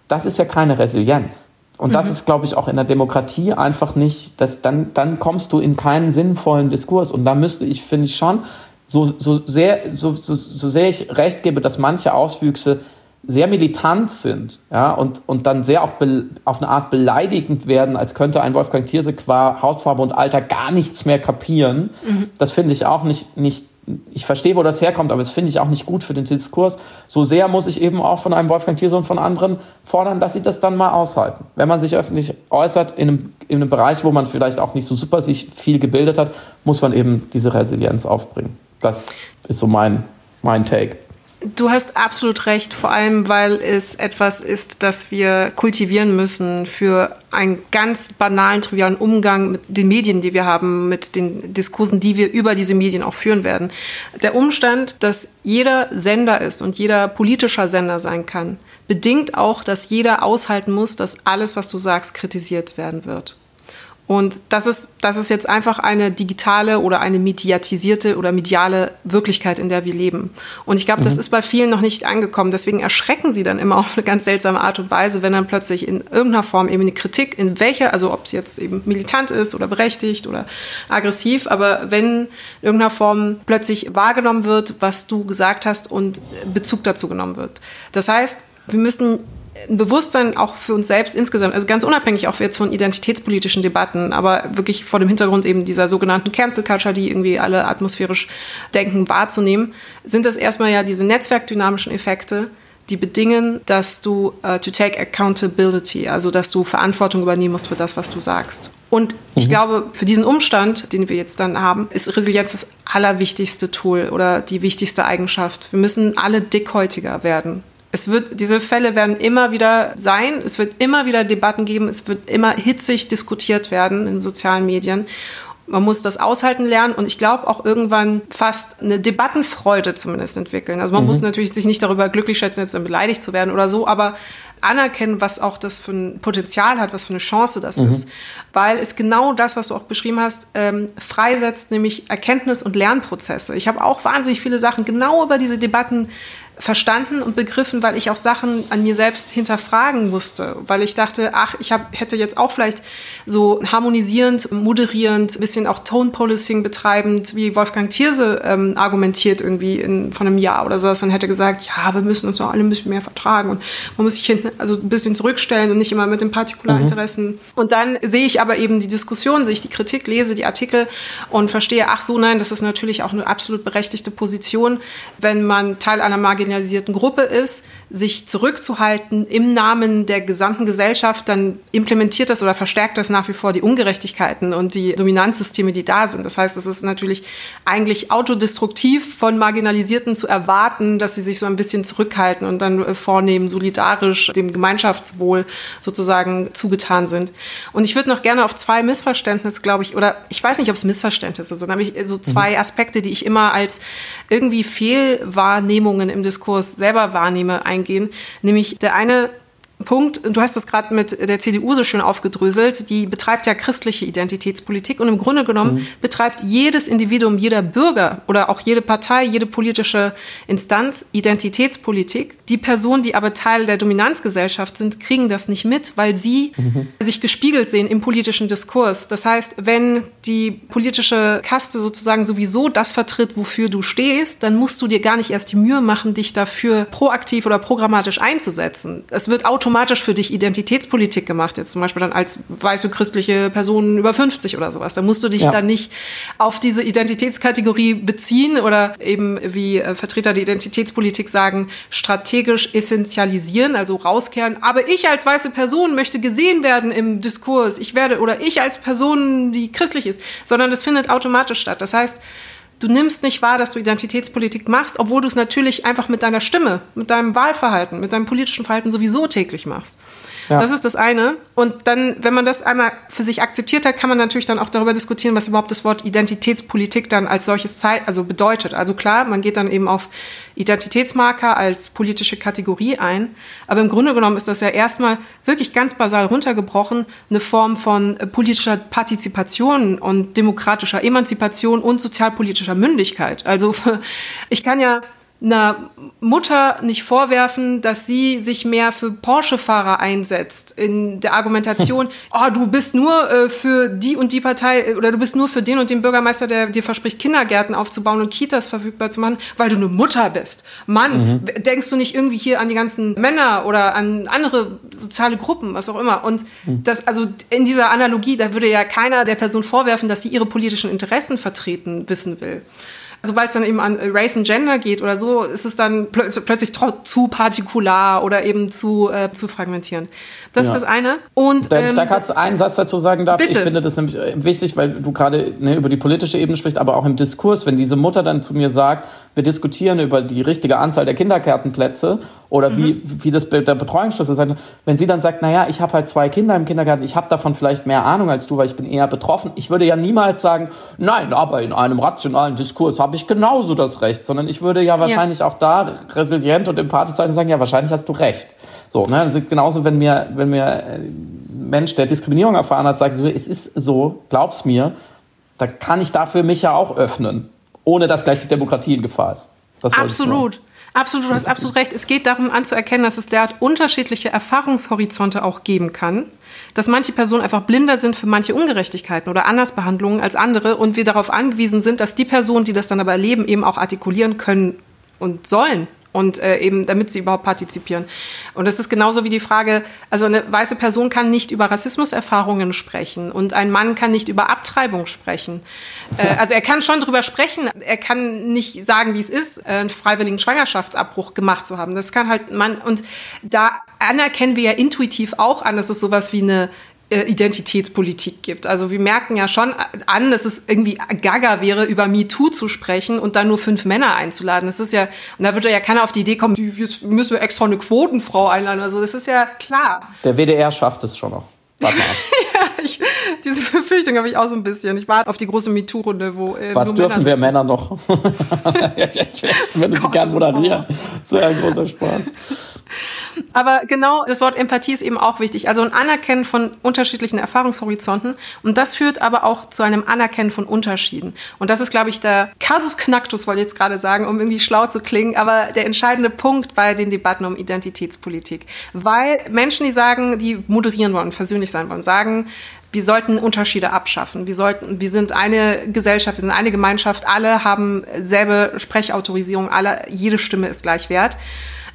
das ist ja keine Resilienz. Und mhm. das ist, glaube ich, auch in der Demokratie einfach nicht, dass dann, dann kommst du in keinen sinnvollen Diskurs. Und da müsste ich, finde ich schon, so, so, sehr, so, so, so sehr ich recht gebe, dass manche Auswüchse sehr militant sind ja, und, und dann sehr auch auf eine Art beleidigend werden, als könnte ein Wolfgang Thierse qua Hautfarbe und Alter gar nichts mehr kapieren. Mhm. Das finde ich auch nicht, nicht ich verstehe, wo das herkommt, aber das finde ich auch nicht gut für den Diskurs. So sehr muss ich eben auch von einem Wolfgang Thierse und von anderen fordern, dass sie das dann mal aushalten. Wenn man sich öffentlich äußert in einem, in einem Bereich, wo man vielleicht auch nicht so super sich viel gebildet hat, muss man eben diese Resilienz aufbringen. Das ist so mein, mein Take. Du hast absolut recht, vor allem weil es etwas ist, das wir kultivieren müssen für einen ganz banalen, trivialen Umgang mit den Medien, die wir haben, mit den Diskursen, die wir über diese Medien auch führen werden. Der Umstand, dass jeder Sender ist und jeder politischer Sender sein kann, bedingt auch, dass jeder aushalten muss, dass alles, was du sagst, kritisiert werden wird. Und das ist, das ist jetzt einfach eine digitale oder eine mediatisierte oder mediale Wirklichkeit, in der wir leben. Und ich glaube, mhm. das ist bei vielen noch nicht angekommen. Deswegen erschrecken sie dann immer auf eine ganz seltsame Art und Weise, wenn dann plötzlich in irgendeiner Form eben eine Kritik, in welcher, also ob es jetzt eben militant ist oder berechtigt oder aggressiv, aber wenn in irgendeiner Form plötzlich wahrgenommen wird, was du gesagt hast und Bezug dazu genommen wird. Das heißt, wir müssen ein Bewusstsein auch für uns selbst insgesamt, also ganz unabhängig auch jetzt von identitätspolitischen Debatten, aber wirklich vor dem Hintergrund eben dieser sogenannten Cancel Culture, die irgendwie alle atmosphärisch denken, wahrzunehmen, sind das erstmal ja diese netzwerkdynamischen Effekte, die bedingen, dass du uh, to take accountability, also dass du Verantwortung übernehmen musst für das, was du sagst. Und ich mhm. glaube, für diesen Umstand, den wir jetzt dann haben, ist Resilienz das allerwichtigste Tool oder die wichtigste Eigenschaft. Wir müssen alle dickhäutiger werden. Es wird, diese Fälle werden immer wieder sein. Es wird immer wieder Debatten geben. Es wird immer hitzig diskutiert werden in sozialen Medien. Man muss das aushalten lernen und ich glaube auch irgendwann fast eine Debattenfreude zumindest entwickeln. Also man mhm. muss natürlich sich nicht darüber glücklich schätzen, jetzt dann beleidigt zu werden oder so, aber anerkennen, was auch das für ein Potenzial hat, was für eine Chance das mhm. ist. Weil es genau das, was du auch beschrieben hast, ähm, freisetzt, nämlich Erkenntnis- und Lernprozesse. Ich habe auch wahnsinnig viele Sachen genau über diese Debatten verstanden und begriffen, weil ich auch Sachen an mir selbst hinterfragen musste, weil ich dachte, ach, ich hab, hätte jetzt auch vielleicht so harmonisierend, moderierend, bisschen auch Tone Policing betreibend, wie Wolfgang Thierse ähm, argumentiert irgendwie in, von einem Jahr oder sowas und hätte gesagt, ja, wir müssen uns doch alle ein bisschen mehr vertragen und man muss sich hinten also ein bisschen zurückstellen und nicht immer mit den Partikularinteressen. Mhm. Und dann sehe ich aber eben die Diskussion, sehe ich die Kritik, lese die Artikel und verstehe, ach so, nein, das ist natürlich auch eine absolut berechtigte Position, wenn man Teil einer marginalen marginalisierten Gruppe ist, sich zurückzuhalten im Namen der gesamten Gesellschaft, dann implementiert das oder verstärkt das nach wie vor die Ungerechtigkeiten und die Dominanzsysteme, die da sind. Das heißt, es ist natürlich eigentlich autodestruktiv von Marginalisierten zu erwarten, dass sie sich so ein bisschen zurückhalten und dann äh, vornehmen, solidarisch dem Gemeinschaftswohl sozusagen zugetan sind. Und ich würde noch gerne auf zwei Missverständnisse, glaube ich, oder ich weiß nicht, ob es Missverständnisse sind, aber ich, so zwei mhm. Aspekte, die ich immer als irgendwie Fehlwahrnehmungen im Diskurs selber wahrnehme, eingehen. Nämlich der eine Punkt, du hast das gerade mit der CDU so schön aufgedröselt, die betreibt ja christliche Identitätspolitik und im Grunde genommen mhm. betreibt jedes Individuum, jeder Bürger oder auch jede Partei, jede politische Instanz Identitätspolitik. Die Personen, die aber Teil der Dominanzgesellschaft sind, kriegen das nicht mit, weil sie mhm. sich gespiegelt sehen im politischen Diskurs. Das heißt, wenn die politische Kaste sozusagen sowieso das vertritt, wofür du stehst, dann musst du dir gar nicht erst die Mühe machen, dich dafür proaktiv oder programmatisch einzusetzen. Es wird automatisch automatisch für dich Identitätspolitik gemacht, jetzt zum Beispiel dann als weiße christliche Person über 50 oder sowas. Da musst du dich ja. dann nicht auf diese Identitätskategorie beziehen oder eben wie äh, Vertreter der Identitätspolitik sagen, strategisch essentialisieren, also rauskehren. Aber ich als weiße Person möchte gesehen werden im Diskurs. Ich werde oder ich als Person, die christlich ist, sondern das findet automatisch statt. Das heißt, Du nimmst nicht wahr, dass du Identitätspolitik machst, obwohl du es natürlich einfach mit deiner Stimme, mit deinem Wahlverhalten, mit deinem politischen Verhalten sowieso täglich machst. Ja. Das ist das eine. Und dann, wenn man das einmal für sich akzeptiert hat, kann man natürlich dann auch darüber diskutieren, was überhaupt das Wort Identitätspolitik dann als solches Zeit, also bedeutet. Also klar, man geht dann eben auf Identitätsmarker als politische Kategorie ein. Aber im Grunde genommen ist das ja erstmal wirklich ganz basal runtergebrochen eine Form von politischer Partizipation und demokratischer Emanzipation und sozialpolitischer Mündigkeit. Also ich kann ja einer Mutter nicht vorwerfen, dass sie sich mehr für Porsche-Fahrer einsetzt in der Argumentation, oh, du bist nur äh, für die und die Partei äh, oder du bist nur für den und den Bürgermeister, der dir verspricht, Kindergärten aufzubauen und Kitas verfügbar zu machen, weil du eine Mutter bist. Mann, mhm. denkst du nicht irgendwie hier an die ganzen Männer oder an andere soziale Gruppen, was auch immer. Und mhm. das, also in dieser Analogie, da würde ja keiner der Person vorwerfen, dass sie ihre politischen Interessen vertreten wissen will. Sobald es dann eben an Race and Gender geht oder so, ist es dann plö plötzlich zu partikular oder eben zu, äh, zu fragmentierend. Das ja. ist das eine. Und Wenn ich da gerade einen Satz dazu sagen darf, bitte. ich finde das nämlich äh, wichtig, weil du gerade ne, über die politische Ebene sprichst, aber auch im Diskurs, wenn diese Mutter dann zu mir sagt, wir diskutieren über die richtige Anzahl der Kindergärtenplätze oder mhm. wie, wie das der Betreuungsschlüssel ist, wenn sie dann sagt, naja, ich habe halt zwei Kinder im Kindergarten, ich habe davon vielleicht mehr Ahnung als du, weil ich bin eher betroffen. Ich würde ja niemals sagen, nein, aber in einem rationalen Diskurs habe ich genauso das Recht, sondern ich würde ja wahrscheinlich ja. auch da resilient und empathisch sein und sagen, ja, wahrscheinlich hast du recht. So, ne? Also genauso, wenn mir, wenn mir ein Mensch, der Diskriminierung erfahren hat, sagt, es ist so, glaub's mir, da kann ich dafür mich ja auch öffnen, ohne dass gleich die Demokratie in Gefahr ist. Absolut. Absolut, du hast absolut recht. Es geht darum anzuerkennen, dass es derart unterschiedliche Erfahrungshorizonte auch geben kann, dass manche Personen einfach blinder sind für manche Ungerechtigkeiten oder Andersbehandlungen als andere und wir darauf angewiesen sind, dass die Personen, die das dann aber erleben, eben auch artikulieren können und sollen und äh, eben damit sie überhaupt partizipieren. Und das ist genauso wie die Frage, also eine weiße Person kann nicht über Rassismuserfahrungen sprechen und ein Mann kann nicht über Abtreibung sprechen. Äh, also er kann schon drüber sprechen, er kann nicht sagen, wie es ist, äh, einen freiwilligen Schwangerschaftsabbruch gemacht zu haben. Das kann halt man und da anerkennen wir ja intuitiv auch an, dass es sowas wie eine Identitätspolitik gibt. Also wir merken ja schon an, dass es irgendwie gaga wäre, über MeToo zu sprechen und dann nur fünf Männer einzuladen. Das ist ja, und da würde ja keiner auf die Idee kommen, jetzt müssen wir extra eine Quotenfrau einladen. Also das ist ja klar. Der WDR schafft es schon noch. Warte mal. ja, ich, diese Befürchtung habe ich auch so ein bisschen. Ich warte auf die große MeToo-Runde, wo. Äh, Was dürfen Männer wir Männer noch? ich, ich, ich würde sie gerne moderieren. Das wäre ein großer Spaß. Aber genau, das Wort Empathie ist eben auch wichtig. Also ein Anerkennen von unterschiedlichen Erfahrungshorizonten. Und das führt aber auch zu einem Anerkennen von Unterschieden. Und das ist, glaube ich, der Casus Knactus, wollte ich jetzt gerade sagen, um irgendwie schlau zu klingen, aber der entscheidende Punkt bei den Debatten um Identitätspolitik. Weil Menschen, die sagen, die moderieren wollen, versöhnlich sein wollen, sagen, wir sollten Unterschiede abschaffen. Wir sollten, wir sind eine Gesellschaft, wir sind eine Gemeinschaft, alle haben selbe Sprechautorisierung, alle, jede Stimme ist gleich wert.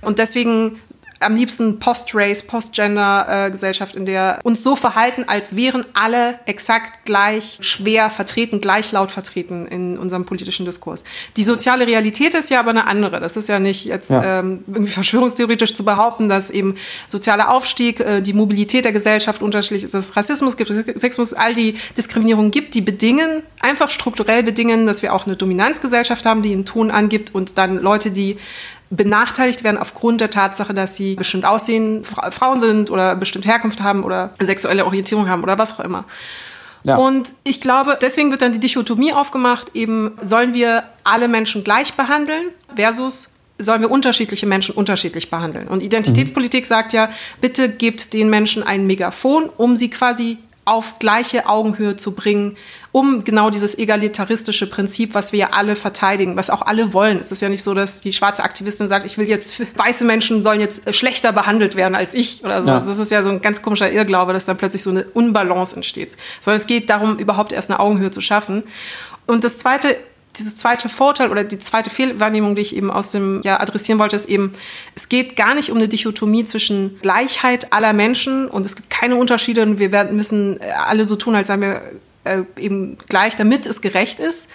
Und deswegen am liebsten Post-Race, Post-Gender-Gesellschaft, in der uns so verhalten, als wären alle exakt gleich schwer vertreten, gleich laut vertreten in unserem politischen Diskurs. Die soziale Realität ist ja aber eine andere. Das ist ja nicht jetzt ja. Ähm, irgendwie verschwörungstheoretisch zu behaupten, dass eben sozialer Aufstieg, äh, die Mobilität der Gesellschaft unterschiedlich ist, dass es Rassismus gibt, Sexismus, all die Diskriminierungen gibt, die bedingen, einfach strukturell bedingen, dass wir auch eine Dominanzgesellschaft haben, die einen Ton angibt und dann Leute, die benachteiligt werden aufgrund der Tatsache, dass sie bestimmt aussehen, Frauen sind oder bestimmt Herkunft haben oder sexuelle Orientierung haben oder was auch immer. Ja. Und ich glaube, deswegen wird dann die Dichotomie aufgemacht, eben sollen wir alle Menschen gleich behandeln versus sollen wir unterschiedliche Menschen unterschiedlich behandeln. Und Identitätspolitik mhm. sagt ja, bitte gebt den Menschen ein Megafon, um sie quasi auf gleiche Augenhöhe zu bringen, um genau dieses egalitaristische Prinzip, was wir ja alle verteidigen, was auch alle wollen. Es ist ja nicht so, dass die schwarze Aktivistin sagt, ich will jetzt, weiße Menschen sollen jetzt schlechter behandelt werden als ich oder so. Ja. Das ist ja so ein ganz komischer Irrglaube, dass dann plötzlich so eine Unbalance entsteht. Sondern es geht darum, überhaupt erst eine Augenhöhe zu schaffen. Und das zweite dieses zweite Vorteil oder die zweite Fehlwahrnehmung, die ich eben aus dem ja adressieren wollte, ist eben, es geht gar nicht um eine Dichotomie zwischen Gleichheit aller Menschen und es gibt keine Unterschiede und wir werden, müssen äh, alle so tun, als seien wir äh, eben gleich, damit es gerecht ist,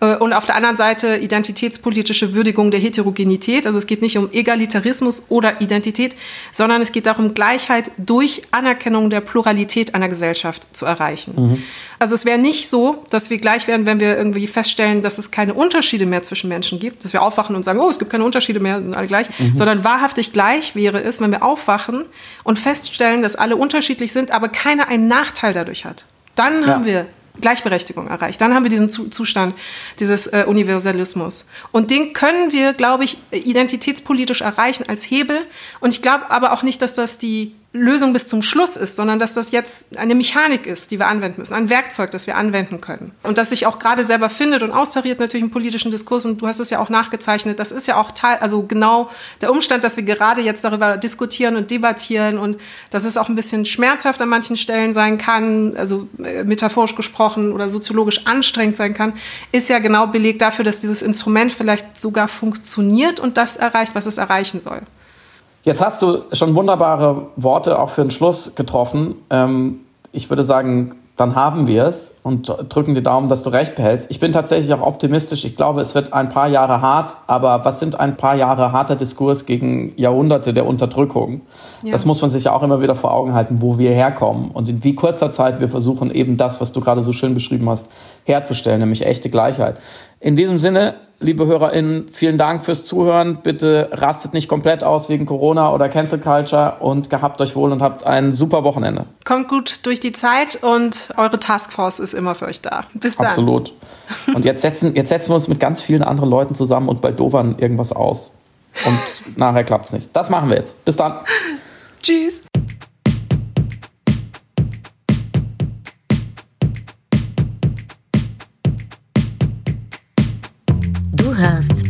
und auf der anderen Seite identitätspolitische Würdigung der Heterogenität. Also es geht nicht um Egalitarismus oder Identität, sondern es geht darum, Gleichheit durch Anerkennung der Pluralität einer Gesellschaft zu erreichen. Mhm. Also es wäre nicht so, dass wir gleich wären, wenn wir irgendwie feststellen, dass es keine Unterschiede mehr zwischen Menschen gibt, dass wir aufwachen und sagen, oh, es gibt keine Unterschiede mehr, sind alle gleich, mhm. sondern wahrhaftig gleich wäre es, wenn wir aufwachen und feststellen, dass alle unterschiedlich sind, aber keiner einen Nachteil dadurch hat. Dann ja. haben wir Gleichberechtigung erreicht. Dann haben wir diesen Zustand dieses äh, Universalismus. Und den können wir, glaube ich, identitätspolitisch erreichen als Hebel. Und ich glaube aber auch nicht, dass das die Lösung bis zum Schluss ist, sondern dass das jetzt eine Mechanik ist, die wir anwenden müssen, ein Werkzeug, das wir anwenden können. Und das sich auch gerade selber findet und austariert natürlich im politischen Diskurs. Und du hast es ja auch nachgezeichnet. Das ist ja auch Teil, also genau der Umstand, dass wir gerade jetzt darüber diskutieren und debattieren und dass es auch ein bisschen schmerzhaft an manchen Stellen sein kann, also äh, metaphorisch gesprochen oder soziologisch anstrengend sein kann, ist ja genau Beleg dafür, dass dieses Instrument vielleicht sogar funktioniert und das erreicht, was es erreichen soll. Jetzt hast du schon wunderbare Worte auch für den Schluss getroffen. Ähm, ich würde sagen, dann haben wir es und drücken die Daumen, dass du recht behältst. Ich bin tatsächlich auch optimistisch. Ich glaube, es wird ein paar Jahre hart, aber was sind ein paar Jahre harter Diskurs gegen Jahrhunderte der Unterdrückung? Ja. Das muss man sich ja auch immer wieder vor Augen halten, wo wir herkommen und in wie kurzer Zeit wir versuchen, eben das, was du gerade so schön beschrieben hast, herzustellen, nämlich echte Gleichheit. In diesem Sinne, liebe HörerInnen, vielen Dank fürs Zuhören. Bitte rastet nicht komplett aus wegen Corona oder Cancel Culture und gehabt euch wohl und habt ein super Wochenende. Kommt gut durch die Zeit und eure Taskforce ist immer für euch da. Bis dann. Absolut. Und jetzt setzen, jetzt setzen wir uns mit ganz vielen anderen Leuten zusammen und bei Dovern irgendwas aus. Und nachher klappt es nicht. Das machen wir jetzt. Bis dann. Tschüss.